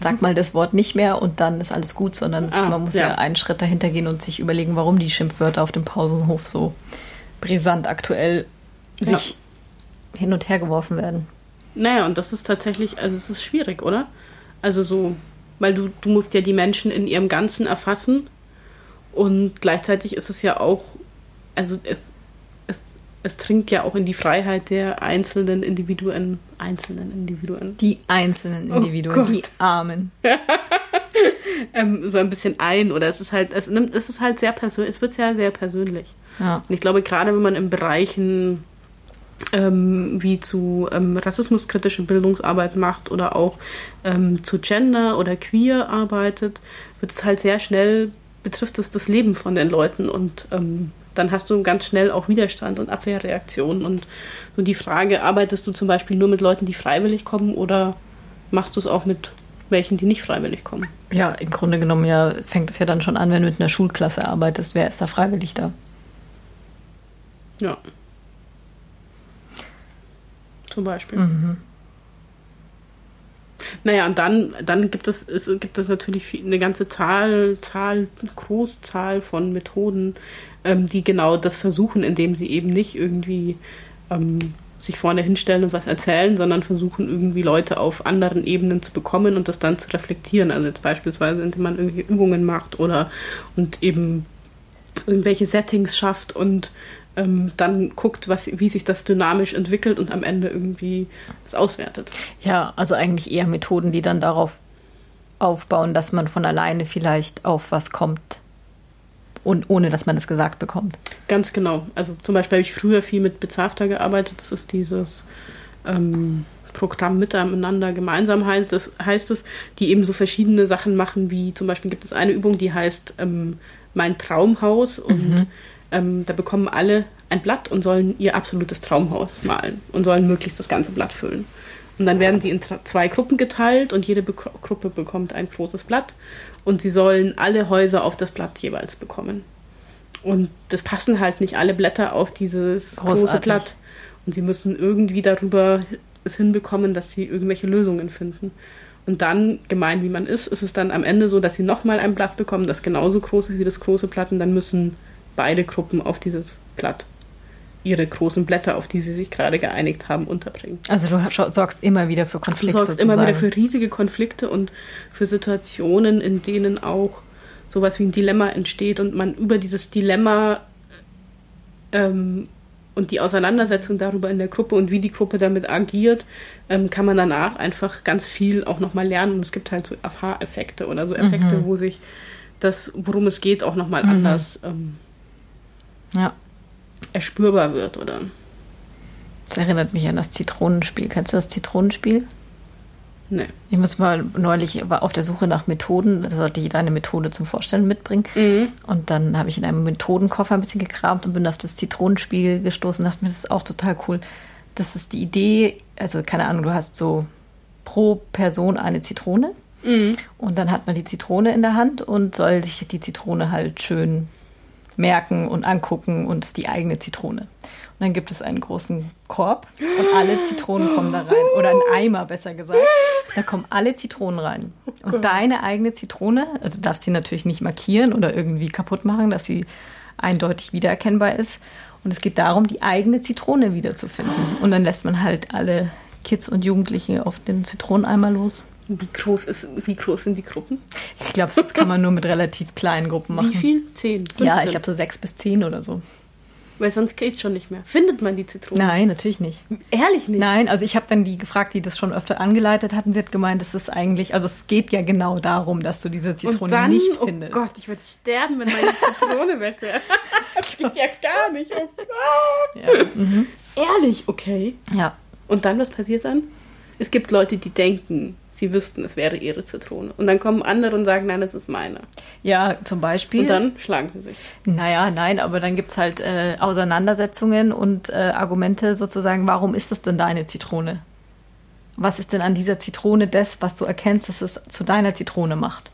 Sag mal das Wort nicht mehr und dann ist alles gut, sondern ah, man muss ja. ja einen Schritt dahinter gehen und sich überlegen, warum die Schimpfwörter auf dem Pausenhof so brisant aktuell sich ja. hin und her geworfen werden. Naja, und das ist tatsächlich, also es ist schwierig, oder? Also so, weil du, du musst ja die Menschen in ihrem Ganzen erfassen und gleichzeitig ist es ja auch, also es, es dringt ja auch in die Freiheit der einzelnen Individuen. Einzelnen Individuen. Die einzelnen oh Individuen, oh die Armen. ähm, so ein bisschen ein oder es ist halt, es nimmt, es ist halt sehr persönlich, es wird sehr, sehr persönlich. Ja. Und ich glaube, gerade wenn man in Bereichen ähm, wie zu ähm, rassismuskritische Bildungsarbeit macht oder auch ähm, zu Gender oder Queer arbeitet, wird es halt sehr schnell, betrifft es das Leben von den Leuten und ähm, dann hast du ganz schnell auch Widerstand und Abwehrreaktionen. Und so die Frage, arbeitest du zum Beispiel nur mit Leuten, die freiwillig kommen oder machst du es auch mit welchen, die nicht freiwillig kommen? Ja, im Grunde genommen ja, fängt es ja dann schon an, wenn du mit einer Schulklasse arbeitest. Wer ist da freiwillig da? Ja. Zum Beispiel. Mhm. Naja, und dann, dann gibt es, es gibt es natürlich eine ganze Zahl, Zahl, Großzahl von Methoden, ähm, die genau das versuchen, indem sie eben nicht irgendwie ähm, sich vorne hinstellen und was erzählen, sondern versuchen irgendwie Leute auf anderen Ebenen zu bekommen und das dann zu reflektieren. Also jetzt beispielsweise, indem man irgendwie Übungen macht oder und eben irgendwelche Settings schafft und ähm, dann guckt, was, wie sich das dynamisch entwickelt und am Ende irgendwie es auswertet. Ja, also eigentlich eher Methoden, die dann darauf aufbauen, dass man von alleine vielleicht auf was kommt, und ohne dass man es gesagt bekommt. Ganz genau. Also zum Beispiel habe ich früher viel mit Bezafter gearbeitet. Das ist dieses ähm, Programm Miteinander gemeinsam heißt, das, heißt es, die eben so verschiedene Sachen machen, wie zum Beispiel gibt es eine Übung, die heißt ähm, Mein Traumhaus und mhm. Ähm, da bekommen alle ein Blatt und sollen ihr absolutes Traumhaus malen und sollen möglichst das ganze Blatt füllen. Und dann werden sie in zwei Gruppen geteilt und jede Be Gruppe bekommt ein großes Blatt und sie sollen alle Häuser auf das Blatt jeweils bekommen. Und das passen halt nicht alle Blätter auf dieses Großartig. große Blatt. Und sie müssen irgendwie darüber es hinbekommen, dass sie irgendwelche Lösungen finden. Und dann, gemein wie man ist, ist es dann am Ende so, dass sie nochmal ein Blatt bekommen, das genauso groß ist wie das große Blatt. Und dann müssen beide Gruppen auf dieses Blatt ihre großen Blätter, auf die sie sich gerade geeinigt haben, unterbringen. Also du sorgst immer wieder für Konflikte. Du sorgst sozusagen. immer wieder für riesige Konflikte und für Situationen, in denen auch sowas wie ein Dilemma entsteht und man über dieses Dilemma ähm, und die Auseinandersetzung darüber in der Gruppe und wie die Gruppe damit agiert, ähm, kann man danach einfach ganz viel auch nochmal lernen. Und es gibt halt so Aha-Effekte oder so Effekte, mhm. wo sich das, worum es geht, auch nochmal mhm. anders ähm, ja. erspürbar wird, oder? Das erinnert mich an das Zitronenspiel. Kennst du das Zitronenspiel? Nee. Ich muss mal neulich war auf der Suche nach Methoden, da sollte jeder eine Methode zum Vorstellen mitbringen. Mhm. Und dann habe ich in einem Methodenkoffer ein bisschen gekramt und bin auf das Zitronenspiel gestoßen und dachte mir, das ist auch total cool. Das ist die Idee, also keine Ahnung, du hast so pro Person eine Zitrone. Mhm. Und dann hat man die Zitrone in der Hand und soll sich die Zitrone halt schön merken und angucken und ist die eigene Zitrone. Und dann gibt es einen großen Korb und alle Zitronen kommen da rein. Oder ein Eimer, besser gesagt. Da kommen alle Zitronen rein. Und deine eigene Zitrone, also darfst du natürlich nicht markieren oder irgendwie kaputt machen, dass sie eindeutig wiedererkennbar ist. Und es geht darum, die eigene Zitrone wiederzufinden. Und dann lässt man halt alle Kids und Jugendliche auf den Zitroneneimer los. Wie groß, ist, wie groß sind die Gruppen? Ich glaube, das kann man nur mit relativ kleinen Gruppen machen. Wie viel? Zehn? 15? Ja, ich glaube so sechs bis zehn oder so. Weil sonst geht es schon nicht mehr. Findet man die Zitrone? Nein, natürlich nicht. Ehrlich nicht? Nein, also ich habe dann die gefragt, die das schon öfter angeleitet hatten. Sie hat gemeint, es ist eigentlich, also es geht ja genau darum, dass du diese Zitrone dann, nicht oh findest. Oh Gott, ich würde sterben, wenn meine Zitrone weg wäre. das geht ja gar nicht. Ja. Mhm. Ehrlich, okay. Ja. Und dann, was passiert dann? Es gibt Leute, die denken, sie wüssten, es wäre ihre Zitrone. Und dann kommen andere und sagen, nein, es ist meine. Ja, zum Beispiel. Und dann schlagen sie sich. Naja, nein, aber dann gibt es halt äh, Auseinandersetzungen und äh, Argumente sozusagen, warum ist das denn deine Zitrone? Was ist denn an dieser Zitrone das, was du erkennst, dass es zu deiner Zitrone macht?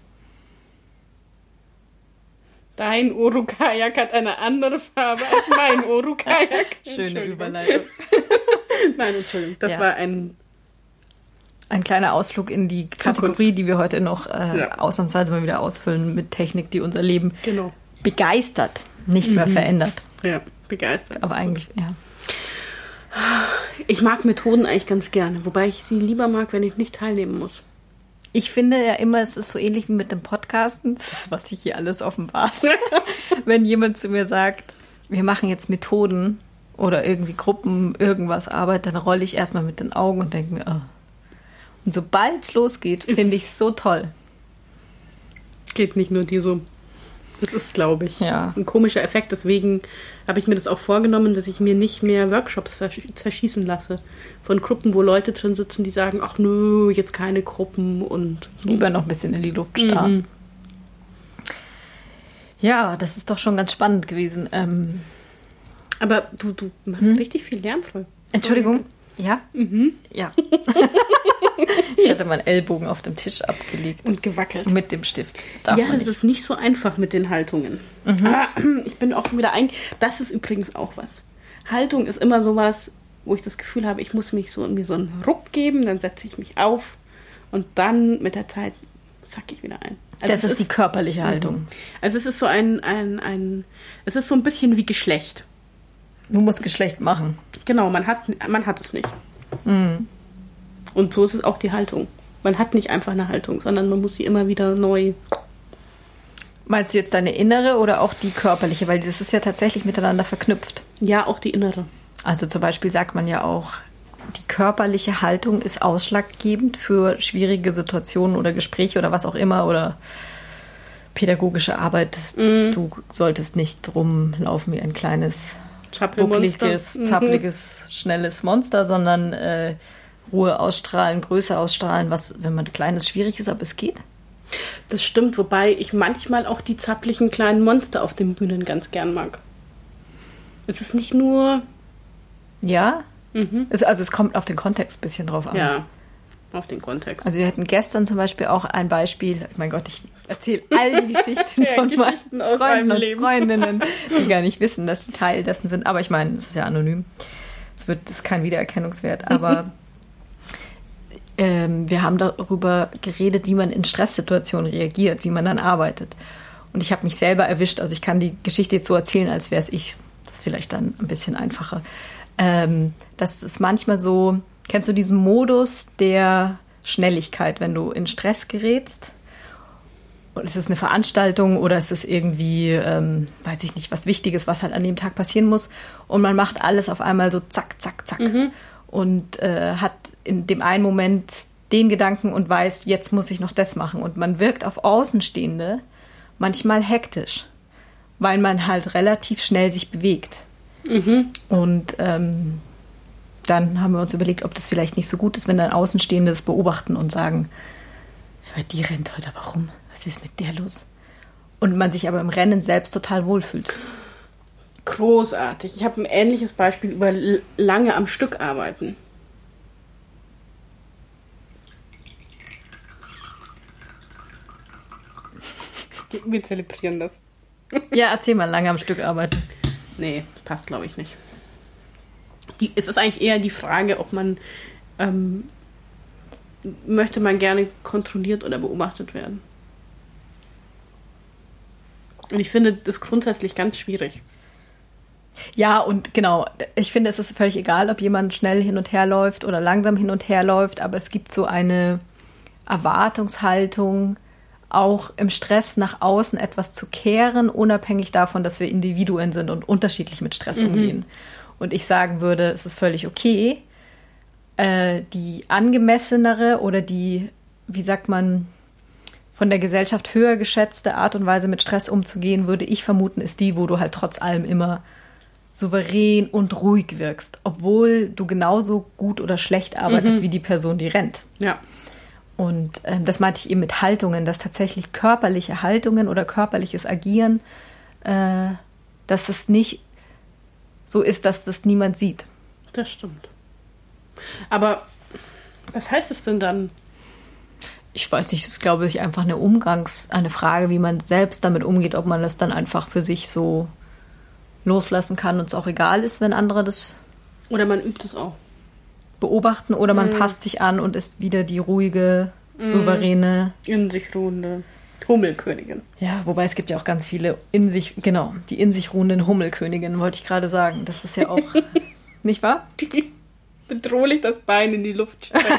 Dein Urukajak hat eine andere Farbe als mein Urukajak. Schöne Überleitung. Nein, Entschuldigung, das ja. war ein ein kleiner Ausflug in die Kategorie, die wir heute noch äh, ja. ausnahmsweise mal wieder ausfüllen mit Technik, die unser Leben genau. begeistert, nicht mhm. mehr verändert. Ja, begeistert. Aber eigentlich, gut. ja. Ich mag Methoden eigentlich ganz gerne, wobei ich sie lieber mag, wenn ich nicht teilnehmen muss. Ich finde ja immer, es ist so ähnlich wie mit dem Podcasten. Das ist, was ich hier alles offenbart. wenn jemand zu mir sagt, wir machen jetzt Methoden oder irgendwie Gruppen, irgendwas Arbeit, dann rolle ich erstmal mit den Augen und denke mir, oh, und sobald es losgeht, finde ich es so toll. Geht nicht nur dir so. Das ist, glaube ich, ja. ein komischer Effekt. Deswegen habe ich mir das auch vorgenommen, dass ich mir nicht mehr Workshops zerschießen lasse. Von Gruppen, wo Leute drin sitzen, die sagen, ach nö, jetzt keine Gruppen und. So. Lieber noch ein bisschen in die Luft starren. Mhm. Ja, das ist doch schon ganz spannend gewesen. Ähm, Aber du, du machst hm? richtig viel lärmvoll. Entschuldigung. Ja? Mhm. Ja. ich hatte meinen Ellbogen auf dem Tisch abgelegt. Und gewackelt. Mit dem Stift. Das ja, das ist nicht so einfach mit den Haltungen. Mhm. Ah, ich bin auch wieder ein. Das ist übrigens auch was. Haltung ist immer sowas, wo ich das Gefühl habe, ich muss mich so mir so einen Ruck geben, dann setze ich mich auf und dann mit der Zeit sack ich wieder ein. Also das ist, ist die körperliche Haltung. Mhm. Also es ist so ein, ein, ein, es ist so ein bisschen wie Geschlecht. Du musst Geschlecht machen. Genau, man hat, man hat es nicht. Mhm. Und so ist es auch die Haltung. Man hat nicht einfach eine Haltung, sondern man muss sie immer wieder neu. Meinst du jetzt deine innere oder auch die körperliche? Weil das ist ja tatsächlich miteinander verknüpft. Ja, auch die innere. Also zum Beispiel sagt man ja auch, die körperliche Haltung ist ausschlaggebend für schwierige Situationen oder Gespräche oder was auch immer oder pädagogische Arbeit. Du solltest nicht rumlaufen wie ein kleines, buckliges, Mhm. zappliges, schnelles Monster, sondern äh, Ruhe ausstrahlen, Größe ausstrahlen, was, wenn man klein ist, schwierig ist, aber es geht. Das stimmt, wobei ich manchmal auch die zapplichen kleinen Monster auf den Bühnen ganz gern mag. Es ist nicht nur, Ja. Es, also es kommt auf den Kontext ein bisschen drauf an. Mhm. ja, auf den Kontext. Also wir hatten gestern zum Beispiel auch ein Beispiel, mein Gott, ich erzähle all die Geschichten Ja, von Geschichten meinen aus Freunden und Leben. Freundinnen, die gar nicht wissen, dass sie Teil dessen sind. Aber ich meine, es ist ja anonym. Es wird, das ist kein Wiedererkennungswert. Aber ähm, wir haben darüber geredet, wie man in Stresssituationen reagiert, wie man dann arbeitet. Und ich habe mich selber erwischt. Also ich kann die Geschichte jetzt so erzählen, als wäre es ich. Das ist vielleicht dann ein bisschen einfacher. Ähm, das ist manchmal so, kennst du diesen Modus der Schnelligkeit, wenn du in Stress gerätst? Und es ist eine Veranstaltung oder es ist irgendwie, ähm, weiß ich nicht, was Wichtiges, was halt an dem Tag passieren muss. Und man macht alles auf einmal so zack, zack, zack. Und äh, hat in dem einen Moment den Gedanken und weiß, jetzt muss ich noch das machen. Und man wirkt auf Außenstehende manchmal hektisch, weil man halt relativ schnell sich bewegt. Und ähm, dann haben wir uns überlegt, ob das vielleicht nicht so gut ist, wenn dann Außenstehende das beobachten und sagen, aber die rennt heute aber rum. Was ist mit der los? Und man sich aber im Rennen selbst total wohlfühlt. Großartig. Ich habe ein ähnliches Beispiel über lange am Stück arbeiten. Wir zelebrieren das. Ja, erzähl mal, lange am Stück arbeiten. Nee, das passt glaube ich nicht. Die, es ist eigentlich eher die Frage, ob man ähm, möchte man gerne kontrolliert oder beobachtet werden. Und ich finde das grundsätzlich ganz schwierig. Ja, und genau, ich finde, es ist völlig egal, ob jemand schnell hin und her läuft oder langsam hin und her läuft, aber es gibt so eine Erwartungshaltung, auch im Stress nach außen etwas zu kehren, unabhängig davon, dass wir Individuen sind und unterschiedlich mit Stress umgehen. Und ich sagen würde, es ist völlig okay, äh, die angemessenere oder die, wie sagt man, von der Gesellschaft höher geschätzte Art und Weise mit Stress umzugehen, würde ich vermuten, ist die, wo du halt trotz allem immer souverän und ruhig wirkst, obwohl du genauso gut oder schlecht arbeitest wie die Person, die rennt. Ja. Und ähm, das meinte ich eben mit Haltungen, dass tatsächlich körperliche Haltungen oder körperliches Agieren, äh, dass es nicht so ist, dass das niemand sieht. Das stimmt. Aber was heißt es denn dann? Ich weiß nicht, das ist, glaube ich, einfach eine Umgangs-, eine Frage, wie man selbst damit umgeht, ob man das dann einfach für sich so loslassen kann und es auch egal ist, wenn andere das Oder man übt es auch. beobachten oder man passt sich an und ist wieder die ruhige, souveräne. In sich ruhende Hummelkönigin. Ja, wobei es gibt ja auch ganz viele in sich, genau, die in sich ruhenden Hummelköniginnen, wollte ich gerade sagen. Das ist ja auch, nicht wahr? Die bedrohlich das Bein in die Luft streckt.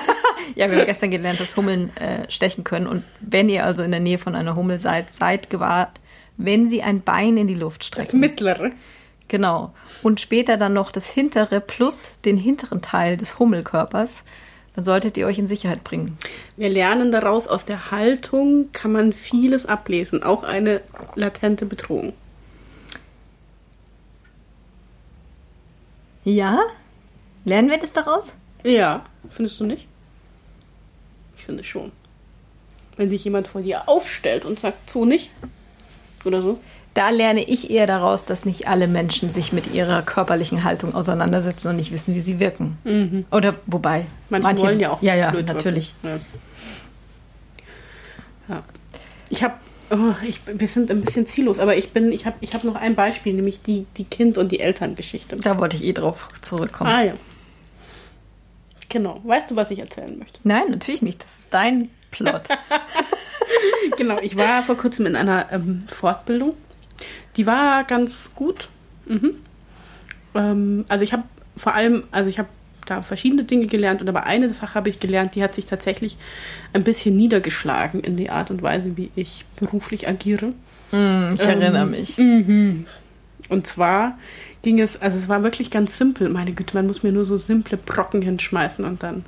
Ja, wir haben gestern gelernt, dass Hummeln äh, stechen können. Und wenn ihr also in der Nähe von einer Hummel seid, seid gewahrt, wenn sie ein Bein in die Luft Das strecken. mittlere. Genau. Und später dann noch das hintere plus den hinteren Teil des Hummelkörpers, dann solltet ihr euch in Sicherheit bringen. Wir lernen daraus, aus der Haltung kann man vieles ablesen, auch eine latente Bedrohung. Ja? Lernen wir das daraus? Ja, findest du nicht? Ich finde schon. Wenn sich jemand vor dir aufstellt und sagt, so nicht. Oder so. Da lerne ich eher daraus, dass nicht alle Menschen sich mit ihrer körperlichen Haltung auseinandersetzen und nicht wissen, wie sie wirken. Oder wobei. Manche, wollen ja auch Ja, ja, natürlich. Ja. ja. Ich habe, oh, ich, wir sind ein bisschen ziellos, aber ich bin, ich habe, ich habe noch ein Beispiel, nämlich die, die Kind- und die Elterngeschichte. Da wollte ich eh drauf zurückkommen. Ah ja. Genau. Weißt du, was ich erzählen möchte? Nein, natürlich nicht. Das ist dein Plot. genau, ich war vor kurzem in einer ähm, Fortbildung. Die war ganz gut. Mhm. Ähm, also ich habe vor allem, also ich habe da verschiedene Dinge gelernt und aber eine Sache habe ich gelernt, die hat sich tatsächlich ein bisschen niedergeschlagen in die Art und Weise, wie ich beruflich agiere. Hm, ich erinnere mich. Und zwar ging es, also es war wirklich ganz simpel. Meine Güte, man muss mir nur so simple Brocken hinschmeißen und dann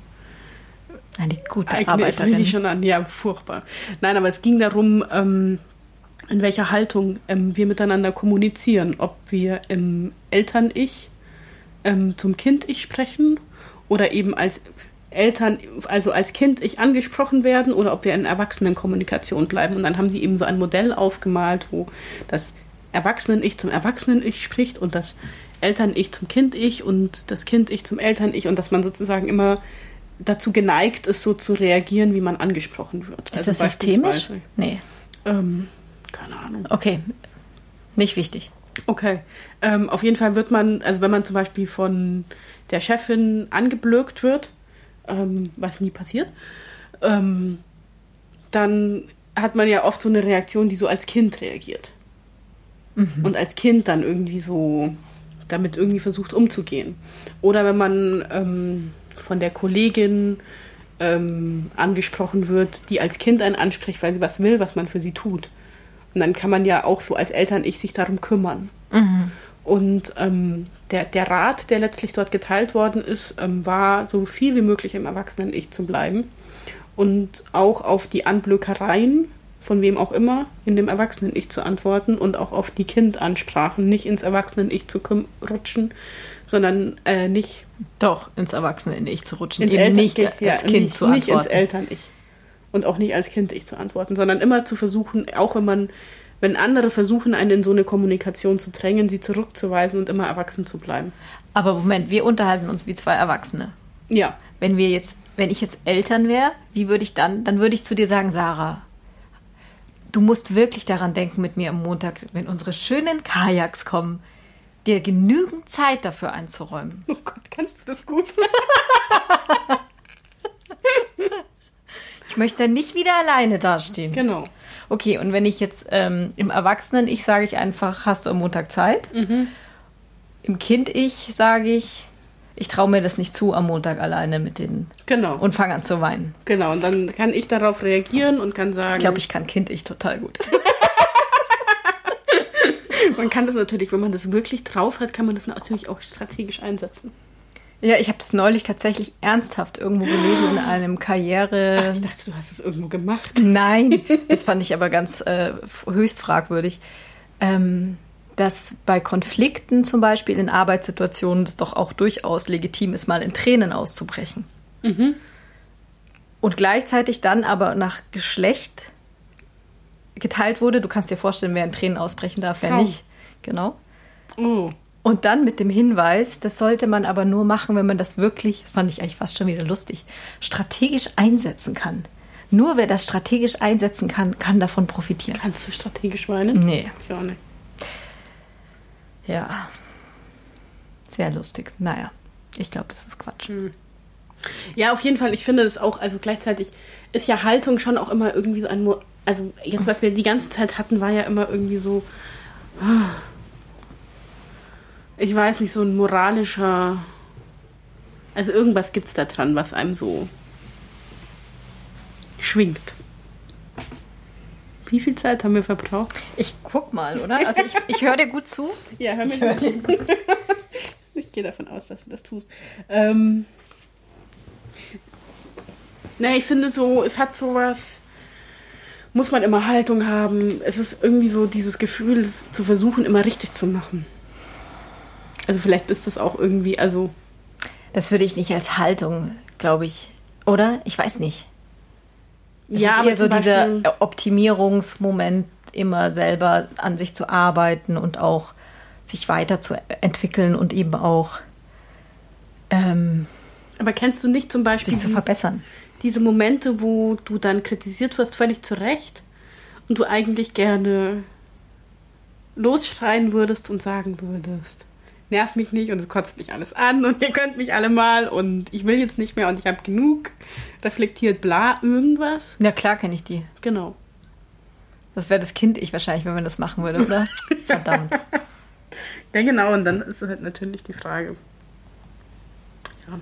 Eine gute Eigne ich Arbeiterin. mich schon an. Ja, furchtbar. Nein, aber es ging darum, ähm, in welcher Haltung ähm, wir miteinander kommunizieren. Ob wir im Eltern-Ich ähm, zum Kind-Ich sprechen oder eben als Eltern, also als Kind ich angesprochen werden oder ob wir in Erwachsenenkommunikation bleiben. Und dann haben sie eben so ein Modell aufgemalt, wo das Erwachsenen-Ich zum Erwachsenen-Ich spricht und das Eltern-Ich zum Kind-Ich und das Kind-Ich zum Eltern-Ich und dass man sozusagen immer dazu geneigt ist, so zu reagieren, wie man angesprochen wird. Ist also das systemisch? Nee. Ähm, keine Ahnung. Okay. Nicht wichtig. Okay. Ähm, auf jeden Fall wird man, also wenn man zum Beispiel von der Chefin angeblökt wird, ähm, was nie passiert, ähm, dann hat man ja oft so eine Reaktion, die so als Kind reagiert. Mhm. Und als Kind dann irgendwie so damit irgendwie versucht umzugehen. Oder wenn man ähm, von der Kollegin ähm, angesprochen wird, die als Kind einen anspricht, weil sie was will, was man für sie tut. Und dann kann man ja auch so als Eltern ich sich darum kümmern. Mhm. Und ähm, der, der Rat, der letztlich dort geteilt worden ist, ähm, war, so viel wie möglich im Erwachsenen-Ich zu bleiben und auch auf die Anblökereien, von wem auch immer, in dem Erwachsenen-Ich zu antworten und auch auf die Kindansprachen, nicht ins Erwachsenen-Ich zu rutschen, sondern äh, nicht. Doch, ins Erwachsenen-Ich zu rutschen, ins eben Eltern nicht ja, als Kind nicht, zu antworten. Nicht ins Eltern-Ich. Und auch nicht als Kind-Ich zu antworten, sondern immer zu versuchen, auch wenn man wenn andere versuchen, einen in so eine Kommunikation zu drängen, sie zurückzuweisen und immer erwachsen zu bleiben. Aber Moment, wir unterhalten uns wie zwei Erwachsene. Ja. Wenn wir jetzt, wenn ich jetzt Eltern wäre, wie würde ich dann, dann würde ich zu dir sagen, Sarah, du musst wirklich daran denken, mit mir am Montag, wenn unsere schönen Kajaks kommen, dir genügend Zeit dafür einzuräumen. Oh Gott, kannst du das gut? ich möchte nicht wieder alleine dastehen. Genau. Okay, und wenn ich jetzt ähm, im Erwachsenen ich sage ich einfach, hast du am Montag Zeit? Mhm. Im Kind ich sage ich, ich traue mir das nicht zu am Montag alleine mit den genau und fange an zu weinen. Genau und dann kann ich darauf reagieren und kann sagen. Ich glaube, ich kann Kind ich total gut. man kann das natürlich, wenn man das wirklich drauf hat, kann man das natürlich auch strategisch einsetzen. Ja, ich habe das neulich tatsächlich ernsthaft irgendwo gelesen in einem Karriere. Ach, ich dachte, du hast es irgendwo gemacht. Nein, das fand ich aber ganz äh, höchst fragwürdig. Ähm, dass bei Konflikten zum Beispiel in Arbeitssituationen es doch auch durchaus legitim ist, mal in Tränen auszubrechen. Mhm. Und gleichzeitig dann aber nach Geschlecht geteilt wurde. Du kannst dir vorstellen, wer in Tränen ausbrechen darf, wer Kaum. nicht. Genau. Oh. Und dann mit dem Hinweis, das sollte man aber nur machen, wenn man das wirklich, das fand ich eigentlich fast schon wieder lustig, strategisch einsetzen kann. Nur wer das strategisch einsetzen kann, kann davon profitieren. Kannst du strategisch weinen? Nee. Ich auch nicht. Ja. Sehr lustig. Naja, ich glaube, das ist Quatsch. Hm. Ja, auf jeden Fall. Ich finde das auch, also gleichzeitig ist ja Haltung schon auch immer irgendwie so ein, also jetzt, was wir die ganze Zeit hatten, war ja immer irgendwie so, ah, ich weiß nicht, so ein moralischer. Also irgendwas gibt es da dran, was einem so schwingt. Wie viel Zeit haben wir verbraucht? Ich guck mal, oder? Also ich, ich höre dir gut zu. Ja, hör mir ich gut zu. ich gehe davon aus, dass du das tust. Ähm, na, ich finde so, es hat sowas, muss man immer Haltung haben. Es ist irgendwie so dieses Gefühl, es zu versuchen, immer richtig zu machen. Also vielleicht ist das auch irgendwie, also. Das würde ich nicht als Haltung, glaube ich. Oder? Ich weiß nicht. Es ja, ist eher so dieser Optimierungsmoment, immer selber an sich zu arbeiten und auch sich weiterzuentwickeln und eben auch. Ähm, aber kennst du nicht zum Beispiel. Sich zu verbessern. Diese Momente, wo du dann kritisiert wirst, völlig zu Recht und du eigentlich gerne losschreien würdest und sagen würdest nervt mich nicht und es kotzt mich alles an und ihr könnt mich alle mal und ich will jetzt nicht mehr und ich habe genug reflektiert, bla, irgendwas. Ja, klar kenne ich die. Genau. Das wäre das Kind ich wahrscheinlich, wenn man das machen würde, oder? Verdammt. Ja, genau, und dann ist halt natürlich die Frage. Ja,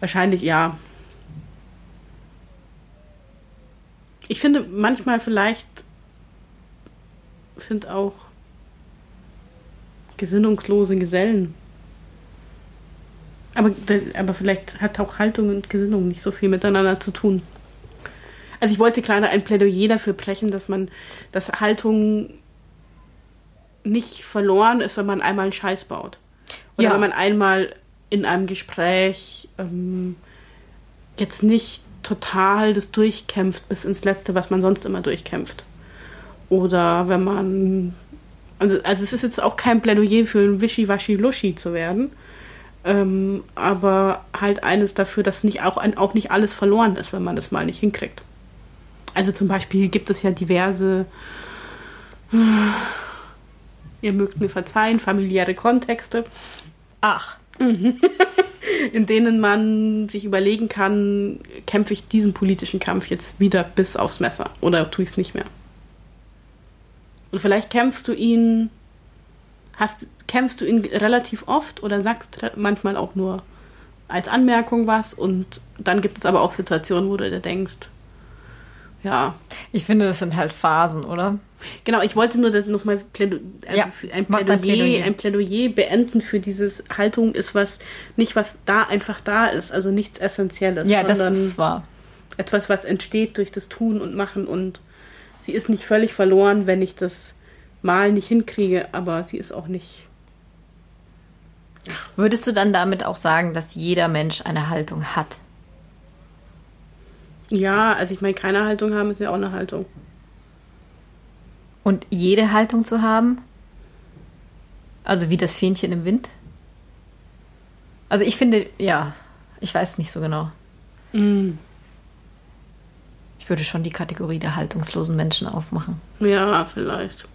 wahrscheinlich ja. Ich finde manchmal vielleicht sind auch gesinnungslose Gesellen. Aber, aber vielleicht hat auch Haltung und Gesinnung nicht so viel miteinander zu tun. Also ich wollte gerade ein Plädoyer dafür brechen, dass man, dass Haltung nicht verloren ist, wenn man einmal einen Scheiß baut. Oder Ja. wenn man einmal in einem Gespräch ähm, jetzt nicht total das durchkämpft bis ins Letzte, was man sonst immer durchkämpft. Oder wenn man. Also, also es ist jetzt auch kein Plädoyer für ein Wischiwaschi-Luschi zu werden. Ähm, aber halt eines dafür, dass nicht auch, auch nicht alles verloren ist, wenn man das mal nicht hinkriegt. Also zum Beispiel gibt es ja diverse, ihr mögt mir verzeihen, familiäre Kontexte, Ach, in denen man sich überlegen kann, kämpfe ich diesen politischen Kampf jetzt wieder bis aufs Messer oder tue ich es nicht mehr. Und vielleicht kämpfst du ihn, hast, kämpfst du ihn relativ oft oder sagst manchmal auch nur als Anmerkung was und dann gibt es aber auch Situationen, wo du dir denkst, ja, ich finde, das sind halt Phasen, oder? Genau, ich wollte nur das nochmal Plädo also Ja, ein, Plädoyer, Plädoyer. ein Plädoyer beenden für dieses Haltung ist was, nicht was da einfach da ist, also nichts Essentielles, Ja, das ist wahr. etwas, was entsteht durch das Tun und Machen und sie ist nicht völlig verloren, wenn ich das mal nicht hinkriege, aber sie ist auch nicht. Würdest du dann damit auch sagen, dass jeder Mensch eine Haltung hat? Ja, also ich meine, keine Haltung haben ist ja auch eine Haltung. Und jede Haltung zu haben? Also wie das Fähnchen im Wind? Also ich finde, ja, ich weiß nicht so genau. Mm. Ich würde schon die Kategorie der haltungslosen Menschen aufmachen. Ja, vielleicht.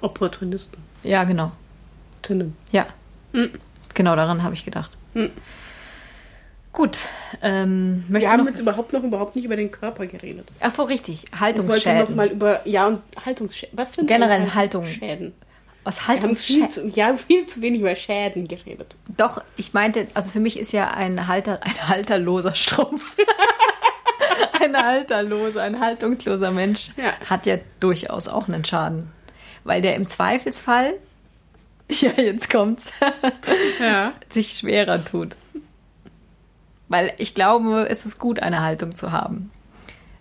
Opportunisten. Ja, genau. Tinnen. Ja, Mhm. genau daran habe ich gedacht. Mhm. Gut, ähm, Wir haben jetzt überhaupt noch überhaupt nicht über den Körper geredet. Ach so, richtig. Ich wollte noch Haltungsschäden. mal über ja und Haltungsschäden. Was sind Generell eigentlich Viel Haltungsschäden? ja, viel zu wenig über Schäden geredet. Doch, ich meinte, also für mich ist ja ein Halter, ein halterloser Strumpf. ein halterloser, ein haltungsloser Mensch Ja. hat ja durchaus auch einen Schaden. Weil der im Zweifelsfall, ja, jetzt kommt's, Ja. sich schwerer tut. Weil ich glaube, es ist gut, eine Haltung zu haben,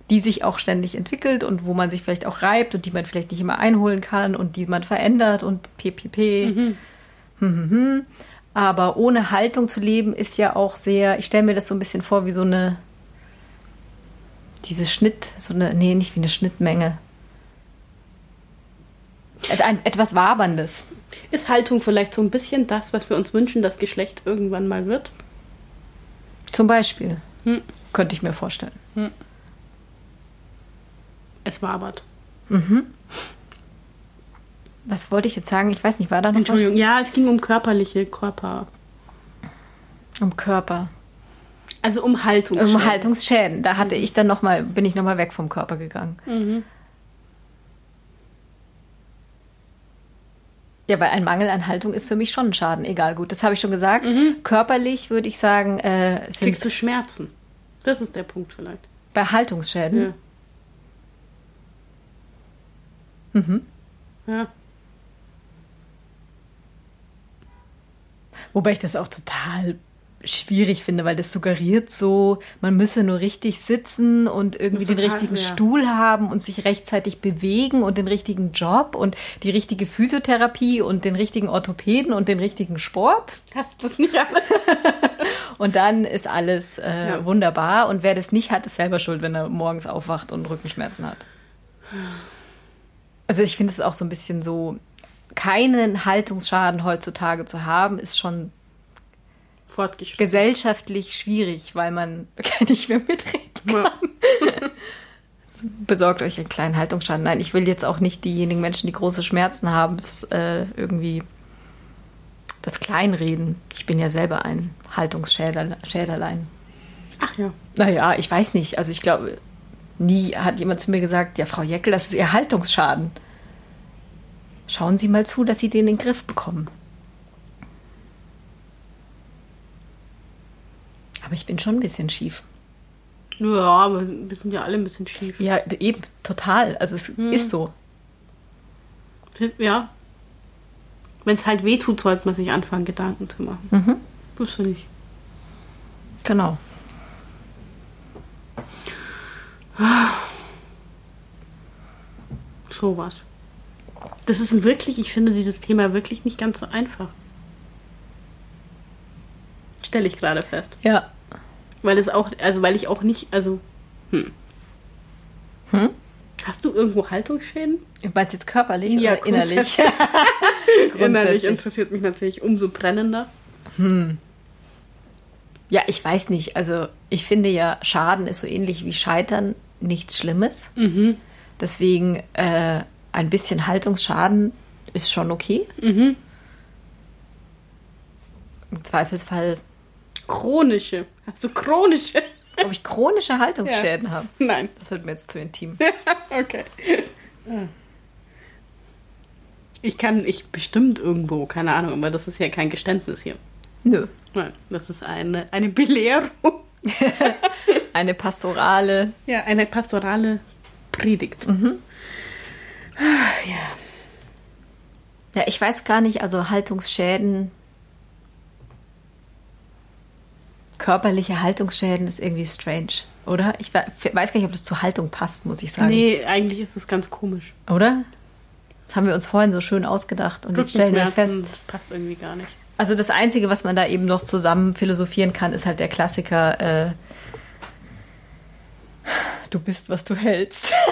die sich auch ständig entwickelt und wo man sich vielleicht auch reibt und die man vielleicht nicht immer einholen kann und die man verändert und ppp. Hm, hm, hm. Aber ohne Haltung zu leben ist ja auch sehr, ich stelle mir das so ein bisschen vor wie so eine, diese Schnitt, so eine, nee, nicht wie eine Schnittmenge. Et- Ein, etwas Waberndes. Ist Haltung vielleicht so ein bisschen das, was wir uns wünschen, dass Geschlecht irgendwann mal wird? Zum Beispiel. Könnte ich mir vorstellen. Es wabert. Was wollte ich jetzt sagen? Ich weiß nicht, war da noch Entschuldigung. Ja, es ging um körperliche Körper. was? Um Körper. Also um Haltung. Um Haltungsschäden. Da hatte ich dann noch mal, bin ich nochmal weg vom Körper gegangen. Mhm. Ja, weil ein Mangel an Haltung ist für mich schon ein Schaden. Egal, gut, das habe ich schon gesagt. Mhm. Körperlich würde ich sagen, äh, sind Kriegst du Schmerzen? Das ist der Punkt vielleicht. bei Haltungsschäden. Ja. Mhm. Ja. Wobei ich das auch total schwierig finde, weil das suggeriert so, man müsse nur richtig sitzen und irgendwie den richtigen ja. Stuhl haben und sich rechtzeitig bewegen und den richtigen Job und die richtige Physiotherapie und den richtigen Orthopäden und den richtigen Sport. Hast du das nicht alle? Und dann ist alles äh, Ja. wunderbar. Und wer das nicht hat, ist selber schuld, wenn er morgens aufwacht und Rückenschmerzen hat. Also ich finde es auch so ein bisschen so, keinen Haltungsschaden heutzutage zu haben, ist schon gesellschaftlich schwierig, weil man nicht mehr mitreden kann. Ja. Besorgt euch einen kleinen Haltungsschaden. Nein, ich will jetzt auch nicht diejenigen Menschen, die große Schmerzen haben, das, äh, irgendwie das Kleinreden. Ich bin ja selber ein Haltungsschäderlein. Ach ja. Naja, ich weiß nicht. Also ich glaube, nie hat jemand zu mir gesagt, ja, Frau Jeckel, das ist Ihr Haltungsschaden. Schauen Sie mal zu, dass Sie den in den Griff bekommen. Aber ich bin schon ein bisschen schief. Ja, aber wir sind ja alle ein bisschen schief. Ja, eben, total. Also es ist so. Ja. Wenn es halt weh tut, sollte man sich anfangen, Gedanken zu machen. Mhm. Wusste nicht. Genau. Sowas. Das ist wirklich, ich finde dieses Thema wirklich nicht ganz so einfach. Stelle ich gerade fest. Ja. Weil es auch, also weil ich auch nicht, also, hm. Hm? Hast du irgendwo Haltungsschäden? Du meinst jetzt körperlich Ja, oder innerlich? Innerlich interessiert mich natürlich umso brennender. Ja, ich weiß nicht. Also ich finde ja, Schaden ist so ähnlich wie Scheitern nichts Schlimmes. Deswegen äh, ein bisschen Haltungsschaden ist schon okay. Im Zweifelsfall, Chronische. Du chronische? ob ich chronische Haltungsschäden habe. Nein. Das wird mir jetzt zu intim. Okay. Ich kann, ich bestimmt irgendwo, keine Ahnung, aber das ist ja kein Geständnis hier. Nö. Nein, das ist eine, eine Belehrung. Eine pastorale. Ja, eine pastorale Predigt. Ah, Ja. Ja, ich weiß gar nicht, also Haltungsschäden. Körperliche Haltungsschäden ist irgendwie strange, oder? Ich we- weiß gar nicht, ob das zur Haltung passt, muss ich sagen. Nee, eigentlich ist es ganz komisch. Oder? Das haben wir uns vorhin so schön ausgedacht und jetzt stellen wir fest. Das passt irgendwie gar nicht. Also das Einzige, was man da eben noch zusammen philosophieren kann, ist halt der Klassiker, äh, du bist, was du hältst.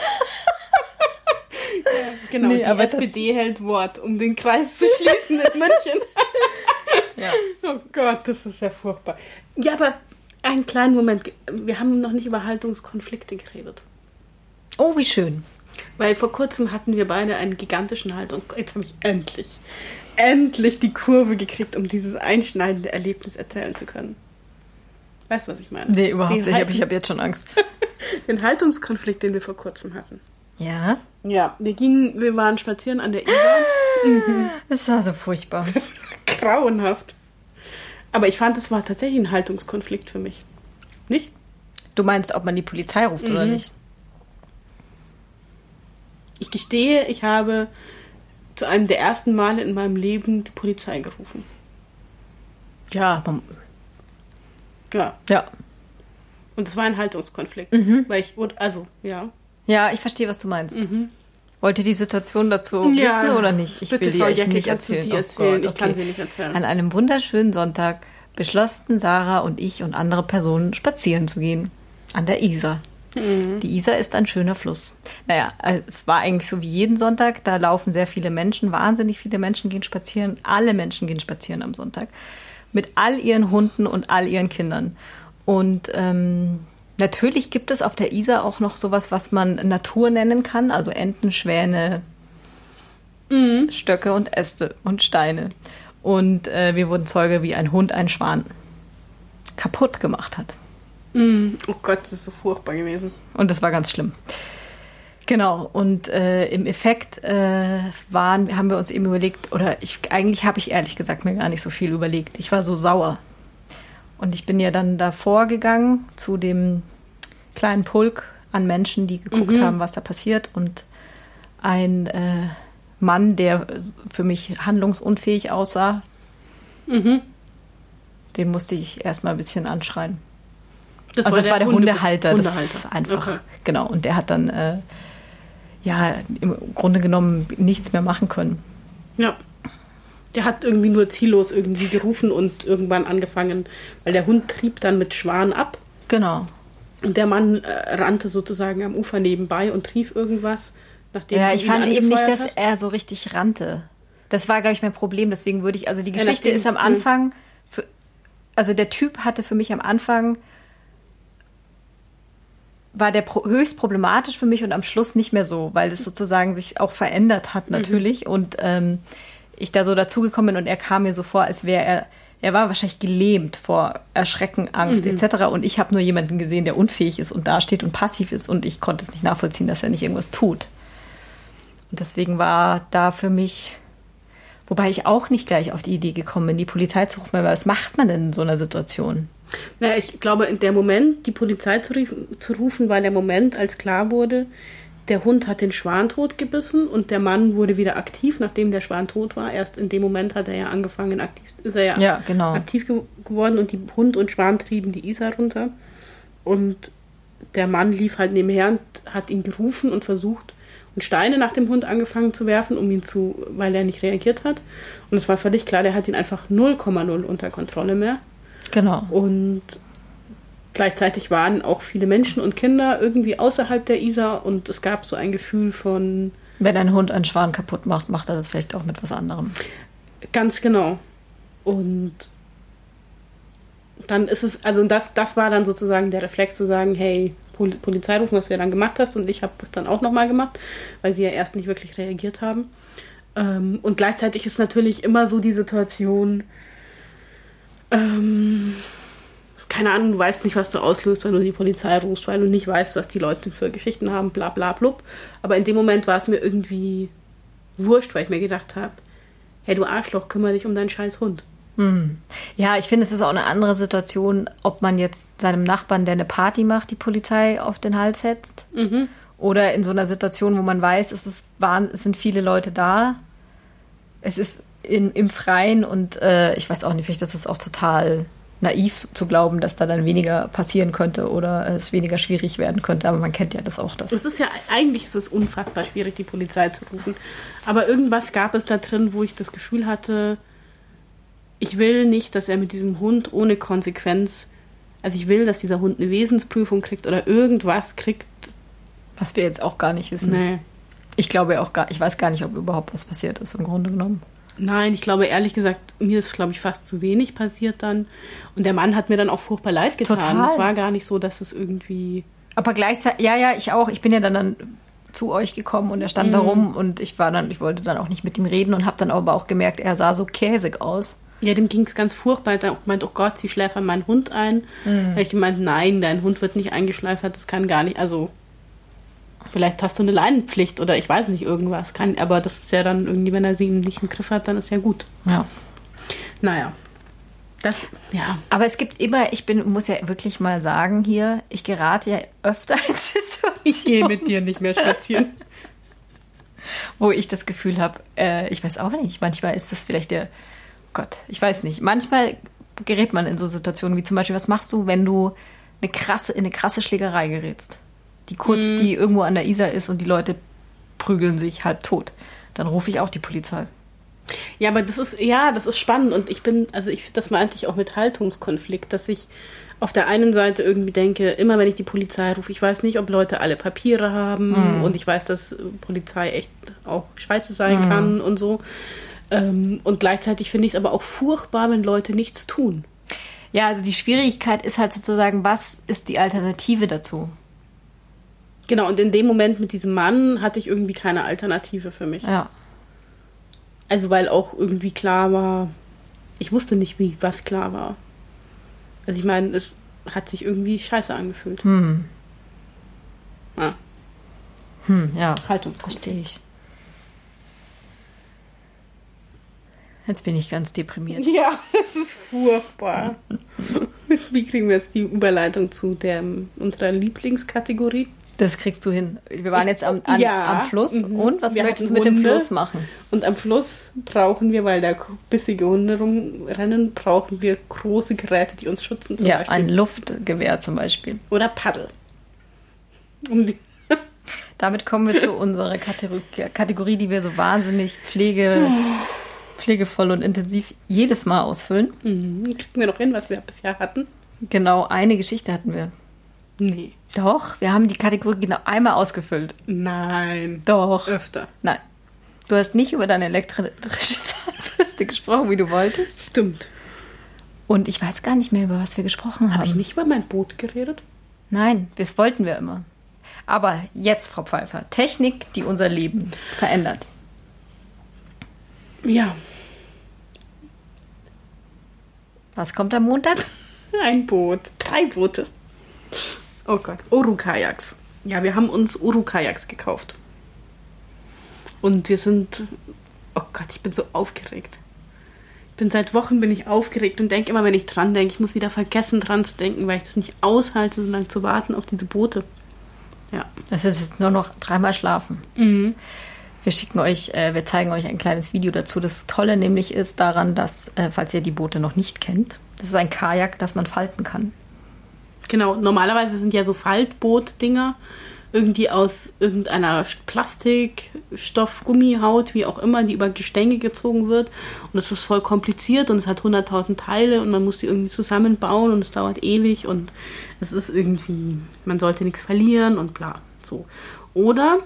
Genau, Nee, die aber das- SPD hält Wort, um den Kreis zu schließen in München. Ja. Oh Gott, das ist ja furchtbar. Ja, aber einen kleinen Moment. Wir haben noch nicht über Haltungskonflikte geredet. Oh, wie schön. Weil vor kurzem hatten wir beide einen gigantischen Haltungs... Jetzt habe ich endlich, endlich die Kurve gekriegt, um dieses einschneidende Erlebnis erzählen zu können. Weißt du, was ich meine? Nee, überhaupt Die nicht. Ich habe jetzt schon Angst. Den Haltungskonflikt, den wir vor kurzem hatten. Ja? Ja, wir gingen, wir waren spazieren an der Isar. Das war so furchtbar. Grauenhaft. Aber ich fand, es war tatsächlich ein Haltungskonflikt für mich. Nicht? Du meinst, ob man die Polizei ruft oder Mhm. nicht? Ich gestehe, ich habe zu einem der ersten Male in meinem Leben die Polizei gerufen. Ja, man, Ja. ja. Und es war ein Haltungskonflikt. Mhm. Weil ich, also, ja. Ja, ich verstehe, was du meinst. Wollt ihr die Situation dazu Mhm. Ja. wissen oder nicht? Ich Bitte, will die Frau euch Jecke, nicht erzählen. die Oh erzählen? Gott, Ich kann okay. sie nicht erzählen. An einem wunderschönen Sonntag beschlossen Sarah und ich und andere Personen spazieren zu gehen. An der Isar. Mhm. Die Isar ist ein schöner Fluss. Naja, äh, es war eigentlich so wie jeden Sonntag. Da laufen sehr viele Menschen, wahnsinnig viele Menschen gehen spazieren. Alle Menschen gehen spazieren am Sonntag. Mit all ihren Hunden und all ihren Kindern. Und ähm, natürlich gibt es auf der Isar auch noch sowas, was man Natur nennen kann. Also Enten, Schwäne, Stöcke und Äste und Steine. Und äh, wir wurden Zeuge, wie ein Hund einen Schwan kaputt gemacht hat. Mm, Oh Gott, das ist so furchtbar gewesen. Und das war ganz schlimm. Genau, und äh, im Effekt äh, waren, haben wir uns eben überlegt, oder ich, eigentlich habe ich ehrlich gesagt mir gar nicht so viel überlegt. Ich war so sauer. Und ich bin ja dann davor gegangen zu dem kleinen Pulk an Menschen, die geguckt haben, was da passiert. Und ein äh, Mann, der für mich handlungsunfähig aussah, den musste ich erstmal ein bisschen anschreien. Das also das war der Hunde- Hundehalter, das ist einfach, Okay. genau. Und der hat dann äh, ja im Grunde genommen nichts mehr machen können. Ja. Der hat irgendwie nur ziellos irgendwie gerufen und irgendwann angefangen, weil der Hund trieb dann mit Schwan ab. Genau. Und der Mann äh, rannte sozusagen am Ufer nebenbei und rief irgendwas, nachdem Ja, ich fand eben nicht, dass hast. er so richtig rannte. Das war, glaube ich, mein Problem. Deswegen würde ich, also die Ja, Geschichte nachdem- ist am. Anfang, für, also der Typ hatte für mich am Anfang, war der pro, höchst problematisch für mich und am Schluss nicht mehr so, weil es sozusagen sich auch verändert hat Mhm. natürlich und ähm, ich da so dazugekommen bin und er kam mir so vor, als wäre er, er war wahrscheinlich gelähmt vor Erschrecken, Angst Mhm. etc. Und ich habe nur jemanden gesehen, der unfähig ist und dasteht und passiv ist und ich konnte es nicht nachvollziehen, dass er nicht irgendwas tut. Und deswegen war da für mich, wobei ich auch nicht gleich auf die Idee gekommen bin, die Polizei zu rufen, weil was macht man denn in so einer Situation? Naja, ich glaube, in der Moment, die Polizei zu, zu rufen, war der Moment, als klar wurde, der Hund hat den Schwan tot gebissen und der Mann wurde wieder aktiv, nachdem der Schwan tot war. Erst in dem Moment hat er ja angefangen, aktiv, ist er ja, Ja, genau. aktiv ge geworden und die Hund und Schwan trieben die Isar runter. Und der Mann lief halt nebenher und hat ihn gerufen und versucht und Steine nach dem Hund angefangen zu werfen, um ihn zu, weil er nicht reagiert hat. Und es war völlig klar, der hat ihn einfach 0,0 unter Kontrolle mehr. Genau. Und gleichzeitig waren auch viele Menschen und Kinder irgendwie außerhalb der Isar und es gab so ein Gefühl von Wenn ein Hund einen Schwan kaputt macht, macht er das vielleicht auch mit was anderem. ganz genau. Und dann ist es, also das, das war dann sozusagen der Reflex zu sagen, hey, Pol Polizei rufen, was du ja dann gemacht hast und ich habe das dann auch nochmal gemacht, weil sie ja erst nicht wirklich reagiert haben. Ähm, und gleichzeitig ist natürlich immer so die Situation, ähm, keine Ahnung, du weißt nicht, was du auslöst, wenn du die Polizei rufst, weil du nicht weißt, was die Leute für Geschichten haben, bla bla blub. Aber in dem Moment war es mir irgendwie wurscht, weil ich mir gedacht habe, hey du Arschloch, kümmere dich um deinen scheiß Hund. Ja, ich finde, es ist auch eine andere Situation, ob man jetzt seinem Nachbarn, der eine Party macht, die Polizei auf den Hals setzt. Oder in so einer Situation, wo man weiß, es, ist, es sind viele Leute da. Es ist in, im Freien und äh, ich weiß auch nicht, vielleicht ist es auch total naiv zu glauben, dass da dann weniger passieren könnte oder es weniger schwierig werden könnte. Aber man kennt ja das auch. Das. Es ist ja, eigentlich ist es unfassbar schwierig, die Polizei zu rufen. Aber irgendwas gab es da drin, wo ich das Gefühl hatte, ich will nicht, dass er mit diesem Hund ohne Konsequenz, also ich will, dass dieser Hund eine Wesensprüfung kriegt oder irgendwas kriegt. Was wir jetzt auch gar nicht wissen. Nee. Ich glaube auch gar, ich weiß gar nicht, ob überhaupt was passiert ist im Grunde genommen. Nein, ich glaube ehrlich gesagt, mir ist, glaube ich, fast zu wenig passiert dann. Und der Mann hat mir dann auch furchtbar leid getan. Total. Es war gar nicht so, dass es irgendwie. Aber gleichzeitig, ja, ja, ich auch. Ich bin ja dann, dann zu euch gekommen und er stand da rum und ich war dann, ich wollte dann auch nicht mit ihm reden und habe dann aber auch gemerkt, er sah so käsig aus. Ja, dem ging es ganz furchtbar. Er hat auch gemeint, oh Gott, sie schläfern meinen Hund ein. Hab ich gemeint, nein, dein Hund wird nicht eingeschläfert, das kann gar nicht. Also, vielleicht hast du eine Leinenpflicht oder ich weiß nicht, irgendwas. Kann, aber das ist ja dann irgendwie, wenn er sie nicht im Griff hat, dann ist ja gut. Ja. Naja. Das, ja. Aber es gibt immer, ich bin, muss ja wirklich mal sagen hier, ich gerate ja öfter in Situationen, Ich gehe mit dir nicht mehr spazieren. wo ich das Gefühl habe, äh, ich weiß auch nicht, manchmal ist das vielleicht der, Gott, ich weiß nicht, manchmal gerät man in so Situationen wie zum Beispiel, was machst du, wenn du eine krasse, in eine krasse Schlägerei gerätst, die kurz, die irgendwo an der Isar ist und die Leute prügeln sich halb tot. Dann rufe ich auch die Polizei. Ja, aber das ist, ja, das ist spannend und ich bin, also ich, das meinte ich auch mit Haltungskonflikt, dass ich auf der einen Seite irgendwie denke, immer wenn ich die Polizei rufe, ich weiß nicht, ob Leute alle Papiere haben und ich weiß, dass Polizei echt auch scheiße sein kann und so. Ähm, und gleichzeitig finde ich es aber auch furchtbar, wenn Leute nichts tun. Ja, also die Schwierigkeit ist halt sozusagen, was ist die Alternative dazu? Genau, und in dem Moment mit diesem Mann hatte ich irgendwie keine Alternative für mich. Ja. Also weil auch irgendwie klar war, ich wusste nicht, wie was klar war. Also ich meine, es hat sich irgendwie scheiße angefühlt. Hm. Ja, Hm, ja. Haltungskonflikt. Verstehe ich. Jetzt bin ich ganz deprimiert. Ja, es ist furchtbar. Wie kriegen wir jetzt die Überleitung zu der, unserer Lieblingskategorie? Das kriegst du hin. Wir waren jetzt am, an, Ja. am Fluss. Mhm. Und was Wir möchtest du mit dem Hunde. Fluss machen? Und am Fluss brauchen wir, weil da bissige Hunde rumrennen, brauchen wir große Geräte, die uns schützen. Zum ja, Beispiel. ein Luftgewehr zum Beispiel. Oder Paddel. Um Damit kommen wir zu unserer Kategorie, Kategorie die wir so wahnsinnig pflege, pflegevoll und intensiv jedes Mal ausfüllen. Mhm. Kriegen wir noch hin, was wir bisher hatten? Genau eine Geschichte hatten wir. Nee. Doch, wir haben die Kategorie genau einmal ausgefüllt. Nein. Doch. Öfter. Nein. Du hast nicht über deine elektrische Zahnbürste gesprochen, wie du wolltest. Stimmt. Und ich weiß gar nicht mehr, über was wir gesprochen haben. Habe ich nicht über mein Boot geredet? Nein, das wollten wir immer. Aber jetzt, Frau Pfeiffer, Technik, die unser Leben verändert. Ja. Was kommt am Montag? Ein Boot. Drei Boote. Oh Gott. Oru-Kajaks. Ja, wir haben uns Oru-Kajaks gekauft. Und wir sind. Oh Gott, ich bin so aufgeregt. Ich bin seit Wochen bin ich aufgeregt und denke immer, wenn ich dran denke, ich muss wieder vergessen dran zu denken, weil ich es nicht aushalte, so lange zu warten auf diese Boote. Ja. Das ist jetzt nur noch dreimal schlafen. Mhm. Wir schicken euch, äh, wir zeigen euch ein kleines Video dazu. Das Tolle nämlich ist daran, dass, äh, falls ihr die Boote noch nicht kennt, das ist ein Kajak, das man falten kann. Genau, normalerweise sind ja so Faltboot-Dinger irgendwie aus irgendeiner Plastik, Stoff, Gummihaut, wie auch immer, die über Gestänge gezogen wird. Und das ist voll kompliziert und es hat 100.000 Teile und man muss die irgendwie zusammenbauen und es dauert ewig und es ist irgendwie, man sollte nichts verlieren und bla. So. Oder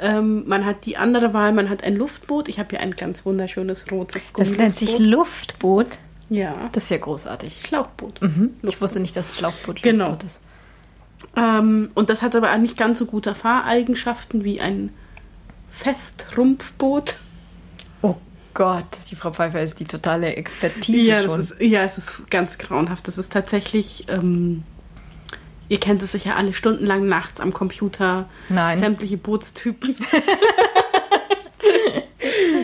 ähm, man hat die andere Wahl, man hat ein Luftboot. Ich habe hier ein ganz wunderschönes rotes Das nennt sich. Luftboot. Ja, Das ist ja großartig. Schlauchboot. Mhm. Ich wusste nicht, dass Schlauchboot Genau. Luftboot ist. Ähm, und das hat aber auch nicht ganz so gute Fahreigenschaften wie ein Festrumpfboot. Oh Gott, die Frau Pfeiffer ist die totale Expertise Ja, schon. ist, ja, es ist ganz grauenhaft. Das ist tatsächlich, ähm, ihr kennt es sicher alle stundenlang nachts am Computer, Nein. sämtliche Bootstypen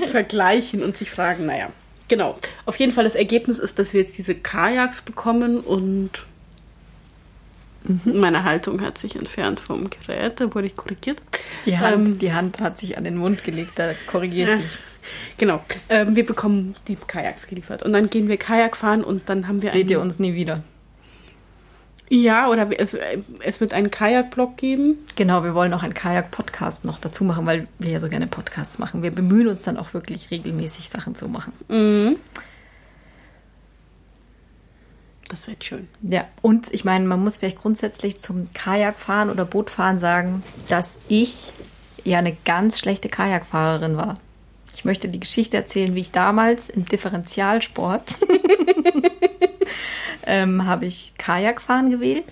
vergleichen und sich fragen, naja. Genau. Auf jeden Fall das Ergebnis ist, dass wir jetzt diese Kajaks bekommen und Mhm. meine Haltung hat sich entfernt vom Gerät, da wurde ich korrigiert. die, Hand, Ähm, die Hand hat sich an den Mund gelegt, da korrigiere ich Ja. dich. Genau. Ähm, wir bekommen die Kajaks geliefert. Und dann gehen wir Kajak fahren und dann haben wir Seht ihr uns nie wieder. Ja, oder es, es wird einen Kajakblock geben. Genau, wir wollen auch einen Kajak-Podcast noch dazu machen, weil wir ja so gerne Podcasts machen. Wir bemühen uns dann auch wirklich regelmäßig Sachen zu machen. Das wird schön. Ja, und ich meine, man muss vielleicht grundsätzlich zum Kajakfahren oder Bootfahren sagen, dass ich ja eine ganz schlechte Kajakfahrerin war. Ich möchte die Geschichte erzählen, wie ich damals im Differentialsport ähm, habe ich Kajakfahren gewählt.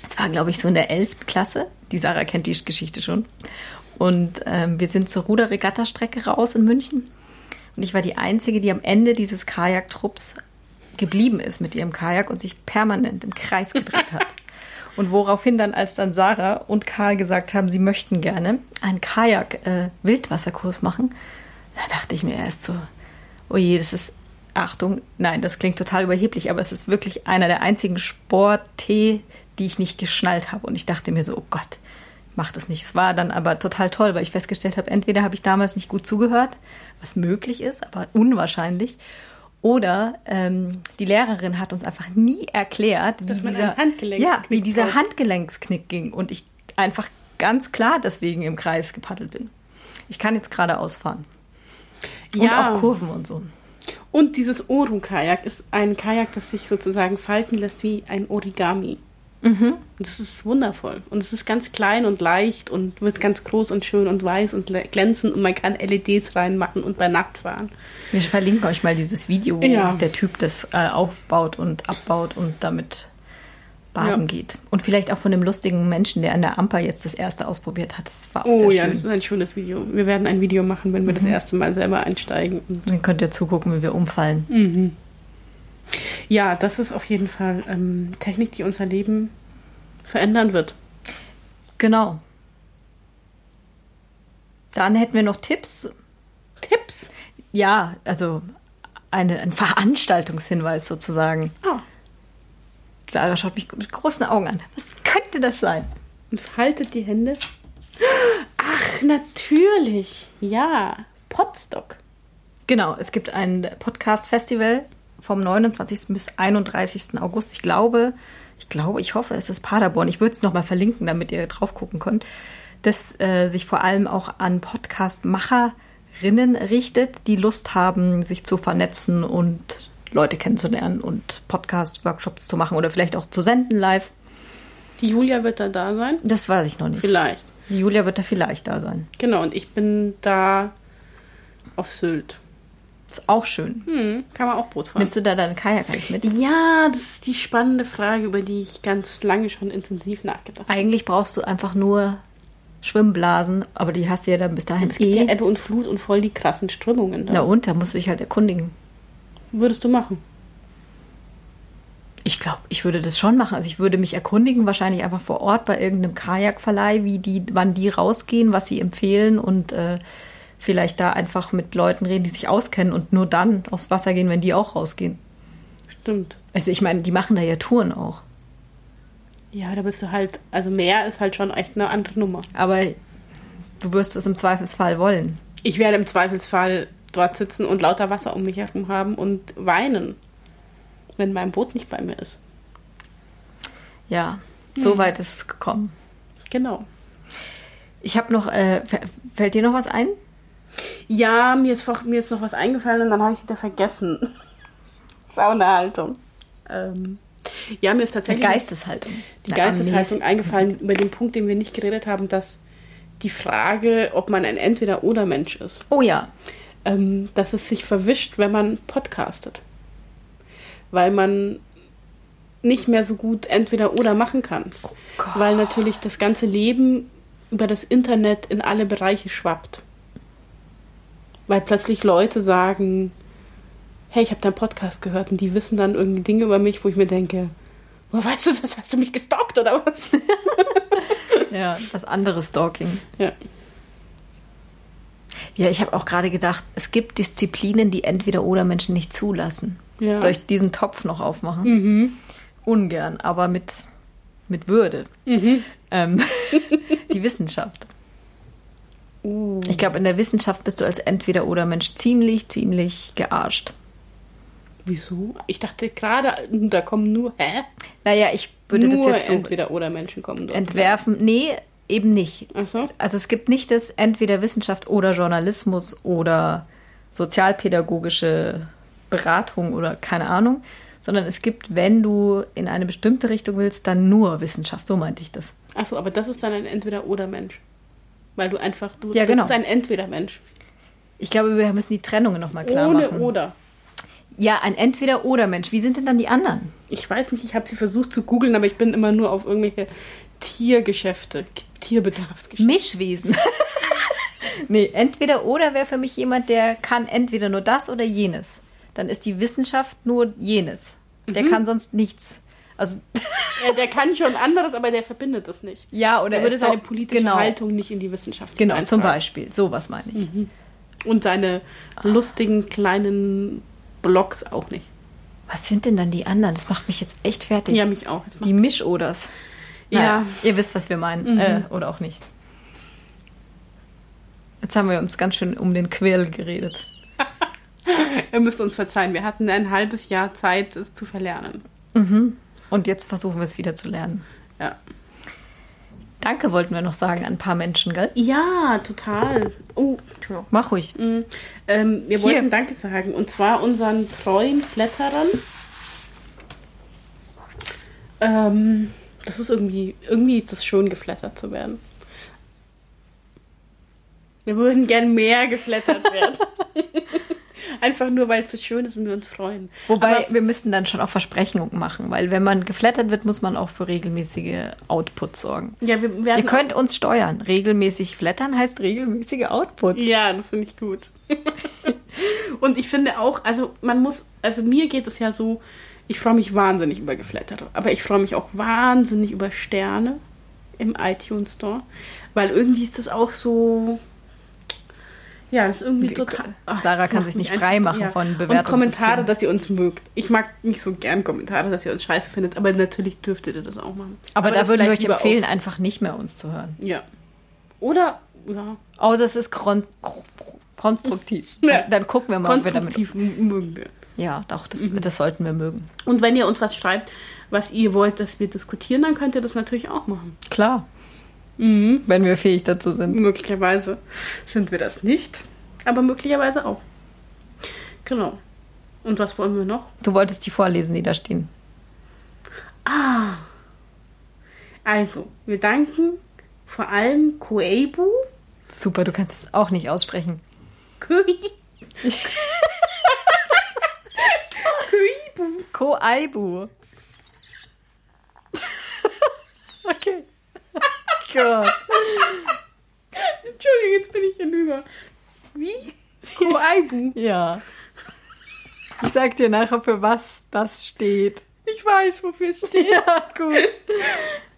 Es war, glaube ich, so in der 11. Klasse. Die Sarah kennt die Geschichte schon. Und ähm, wir sind zur Ruderregatta-Strecke raus in München. Und ich war die Einzige, die am Ende dieses Kajaktrupps geblieben ist mit ihrem Kajak und sich permanent im Kreis gedreht hat. Und woraufhin dann, als dann Sarah und Karl gesagt haben, sie möchten gerne einen Kajak-Wildwasserkurs machen, da dachte ich mir erst so, oh je, das ist, Achtung, nein, das klingt total überheblich, aber es ist wirklich einer der einzigen Sporttee, die ich nicht geschnallt habe. Und ich dachte mir so, oh Gott, mach das nicht. Es war dann aber total toll, weil ich festgestellt habe, entweder habe ich damals nicht gut zugehört, was möglich ist, aber unwahrscheinlich, oder ähm, die Lehrerin hat uns einfach nie erklärt, wie Dass man dieser, ja, wie dieser. Handgelenksknick ging und ich einfach ganz klar deswegen im Kreis gepaddelt bin. Ich kann jetzt gerade ausfahren. Und Ja. auch Kurven und so. Und dieses Oru-Kajak ist ein Kajak, das sich sozusagen falten lässt wie ein Origami. Und das ist wundervoll. Und es ist ganz klein und leicht und wird ganz groß und schön und weiß und glänzend und man kann LEDs reinmachen und bei Nacht fahren. Wir verlinken euch mal dieses Video, wo Ja. der Typ das äh, aufbaut und abbaut und damit baden Ja. geht. Und vielleicht auch von dem lustigen Menschen, der an der Amper jetzt das erste ausprobiert hat. Das war auch Oh ja, schön. das ist ein schönes Video. Wir werden ein Video machen, wenn wir das erste Mal selber einsteigen. Und Dann könnt ihr zugucken, wie wir umfallen. ja, das ist auf jeden Fall ähm, Technik, die unser Leben verändern wird. Genau. Dann hätten wir noch Tipps. Tipps. Ja, also eine, ein Veranstaltungshinweis sozusagen. Ah, Sarah schaut mich mit großen Augen an. Was könnte das sein? und faltet die Hände. Ach, natürlich. Ja, Potstock. Genau, es gibt ein Podcast-Festival vom 29. bis 31. August. Ich glaube, ich glaube, ich hoffe, es ist Paderborn. Ich würde es nochmal verlinken, damit ihr drauf gucken könnt. Das äh, sich vor allem auch an Podcast-Macherinnen richtet, die Lust haben, sich zu vernetzen und Leute kennenzulernen und Podcast-Workshops zu machen oder vielleicht auch zu senden live. Die Julia wird da da sein. Das weiß ich noch nicht. Vielleicht. Die Julia wird da vielleicht da sein. Genau, und ich bin da auf Sylt. Ist auch schön. Hm, kann man auch Boot fahren. Nimmst du da deinen Kajak mit? Ja, das ist die spannende Frage, über die ich ganz lange schon intensiv nachgedacht habe. Eigentlich brauchst du einfach nur Schwimmblasen, aber die hast du ja dann bis dahin Es gibt ja eh. Ebbe und Flut und voll die krassen Strömungen da. Na und, da musst du dich halt erkundigen. Würdest du machen? Ich glaube, ich würde das schon machen. Also ich würde mich erkundigen, wahrscheinlich einfach vor Ort bei irgendeinem Kajakverleih, wie die, wann die rausgehen, was sie empfehlen und äh, vielleicht da einfach mit Leuten reden, die sich auskennen und nur dann aufs Wasser gehen, wenn die auch rausgehen. Stimmt. Also ich meine, die machen da ja Touren auch. Ja, da bist du halt, also mehr ist halt schon echt eine andere Nummer. Aber du wirst es im Zweifelsfall wollen. Ich werde im Zweifelsfall dort sitzen und lauter Wasser um mich herum haben und weinen, wenn mein Boot nicht bei mir ist. Ja, so weit ist es gekommen. Genau. Ich habe noch, äh, fällt dir noch was ein? Ja, mir ist, mir ist noch was eingefallen und dann habe ich es wieder vergessen. das ist auch eine Haltung. Ähm, ja, mir ist Die tatsächlich Geisteshaltung. die Geisteshaltung eingefallen über den Punkt, den wir nicht geredet haben, dass die Frage, ob man ein Entweder-Oder-Mensch ist, Oh ja. Ähm, dass es sich verwischt, wenn man podcastet. Weil man nicht mehr so gut Entweder-Oder machen kann. Gott. Weil natürlich das ganze Leben über das Internet in alle Bereiche schwappt. Weil plötzlich Leute sagen, hey, ich habe deinen Podcast gehört und die wissen dann irgendwie Dinge über mich, wo ich mir denke, woher weißt du das? Hast du mich gestalkt oder was? Ja, das andere Stalking. ja. Ja, ich habe auch gerade gedacht, es gibt Disziplinen, die entweder oder Menschen nicht zulassen. Ja. Durch diesen Topf noch aufmachen. Mhm. Ungern, aber mit, mit Würde. Mhm. Ähm, die Wissenschaft. Uh. Ich glaube, in der Wissenschaft bist du als entweder oder Mensch ziemlich, ziemlich gearscht. Wieso? Ich dachte gerade, da kommen nur, hä? Naja, ich würde nur das jetzt so entweder oder Menschen kommen dort. entwerfen. Nee, eben nicht. So. Also es gibt nicht das entweder Wissenschaft oder Journalismus oder sozialpädagogische Beratung oder keine Ahnung, sondern es gibt, wenn du in eine bestimmte Richtung willst, dann nur Wissenschaft. So meinte ich das. Achso, aber das ist dann ein Entweder-Oder-Mensch. Weil du einfach, du, Ja, genau. das ist ein Entweder-Mensch. Ich glaube, wir müssen die Trennungen nochmal klar Ohne machen. Oder. Ja, ein Entweder-Oder-Mensch. Wie sind denn dann die anderen? Ich weiß nicht, ich habe sie versucht zu googeln, aber ich bin immer nur auf irgendwelche Tiergeschäfte, Tierbedarfsgeschäfte. Mischwesen. nee, entweder oder wäre für mich jemand, der kann entweder nur das oder jenes. Dann ist die Wissenschaft nur jenes. Der Mhm. kann sonst nichts. Also, Ja, der kann schon anderes, aber der verbindet es nicht. ja, oder Der würde seine politische genau, Haltung nicht in die Wissenschaft Genau, zum eintragen. Beispiel. Sowas meine ich. Und seine lustigen kleinen Blogs auch nicht. Was sind denn dann die anderen? Das macht mich jetzt echt fertig. Ja, mich auch. Die Mischoders. Naja, Ja. Ihr wisst, was wir meinen. Äh, oder auch nicht. Jetzt haben wir uns ganz schön um den Quirl geredet. Ihr müsst uns verzeihen, wir hatten ein halbes Jahr Zeit, es zu verlernen. Und jetzt versuchen wir es wieder zu lernen. Ja. Danke wollten wir noch sagen an ein paar Menschen, gell? Ja, total. Oh, Entschuldigung. Mach ruhig. Mm, Ähm, wir Hier. wollten Danke sagen. Und zwar unseren treuen Flatterern. Ähm, das ist irgendwie, irgendwie ist das schön, geflattert zu werden. Wir würden gern mehr geflattert werden. Einfach nur, weil es so schön ist und wir uns freuen. Wobei, Aber, wir müssten dann schon auch Versprechungen machen, weil wenn man geflattert wird, muss man auch für regelmäßige Outputs sorgen. ja, wir werden Ihr könnt uns steuern. Regelmäßig flattern heißt regelmäßige Outputs. Ja, das finde ich gut. und ich finde auch, also man muss, also mir geht es ja so, ich freue mich wahnsinnig über Geflattere, aber ich freue mich auch wahnsinnig über Sterne im iTunes Store, weil irgendwie ist das auch so, ja, das ist irgendwie Wie- total. Sarah das kann sich nicht frei machen von Und Bewertungssystemen. Kommentare, dass ihr uns mögt. Ich mag nicht so gern Kommentare, dass ihr uns scheiße findet, aber natürlich dürftet ihr das auch machen. Aber, da das würden wir euch empfehlen, einfach nicht mehr uns zu hören. Auf, ja. Oder, ja, Oh, das ist kon konstruktiv. Ja. Dann gucken wir mal, ob wir damit. konstruktiv mögen wir. Ja, doch, das, Mhm. das sollten wir mögen. Und wenn ihr uns was schreibt, was ihr wollt, dass wir diskutieren, dann könnt ihr das natürlich auch machen. Klar. Mhm. Wenn wir fähig dazu sind. Möglicherweise sind wir das nicht, aber möglicherweise auch. Genau. Und was wollen wir noch? Du wolltest die vorlesen, die da stehen. Ah. Also, wir danken vor allem Koebu. Super, du kannst es auch nicht aussprechen. Koebu. Koaibu. okay. Gott. Entschuldigung, jetzt bin ich hinüber. Wie? Koaibu. Ja. Ich sag dir nachher, für was das steht. Ich weiß, wofür es steht. Ja, gut.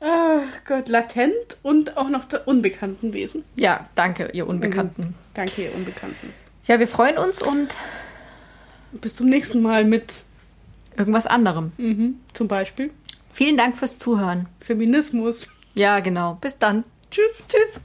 Ach Gott, latent und auch noch der unbekannten Wesen. Ja, danke, ihr Unbekannten. Danke, ihr Unbekannten. Ja, wir freuen uns und Bis zum nächsten Mal mit irgendwas anderem. mhm, zum Beispiel. Vielen Dank fürs Zuhören. Feminismus. Ja, genau. Bis dann. Tschüss. Tschüss.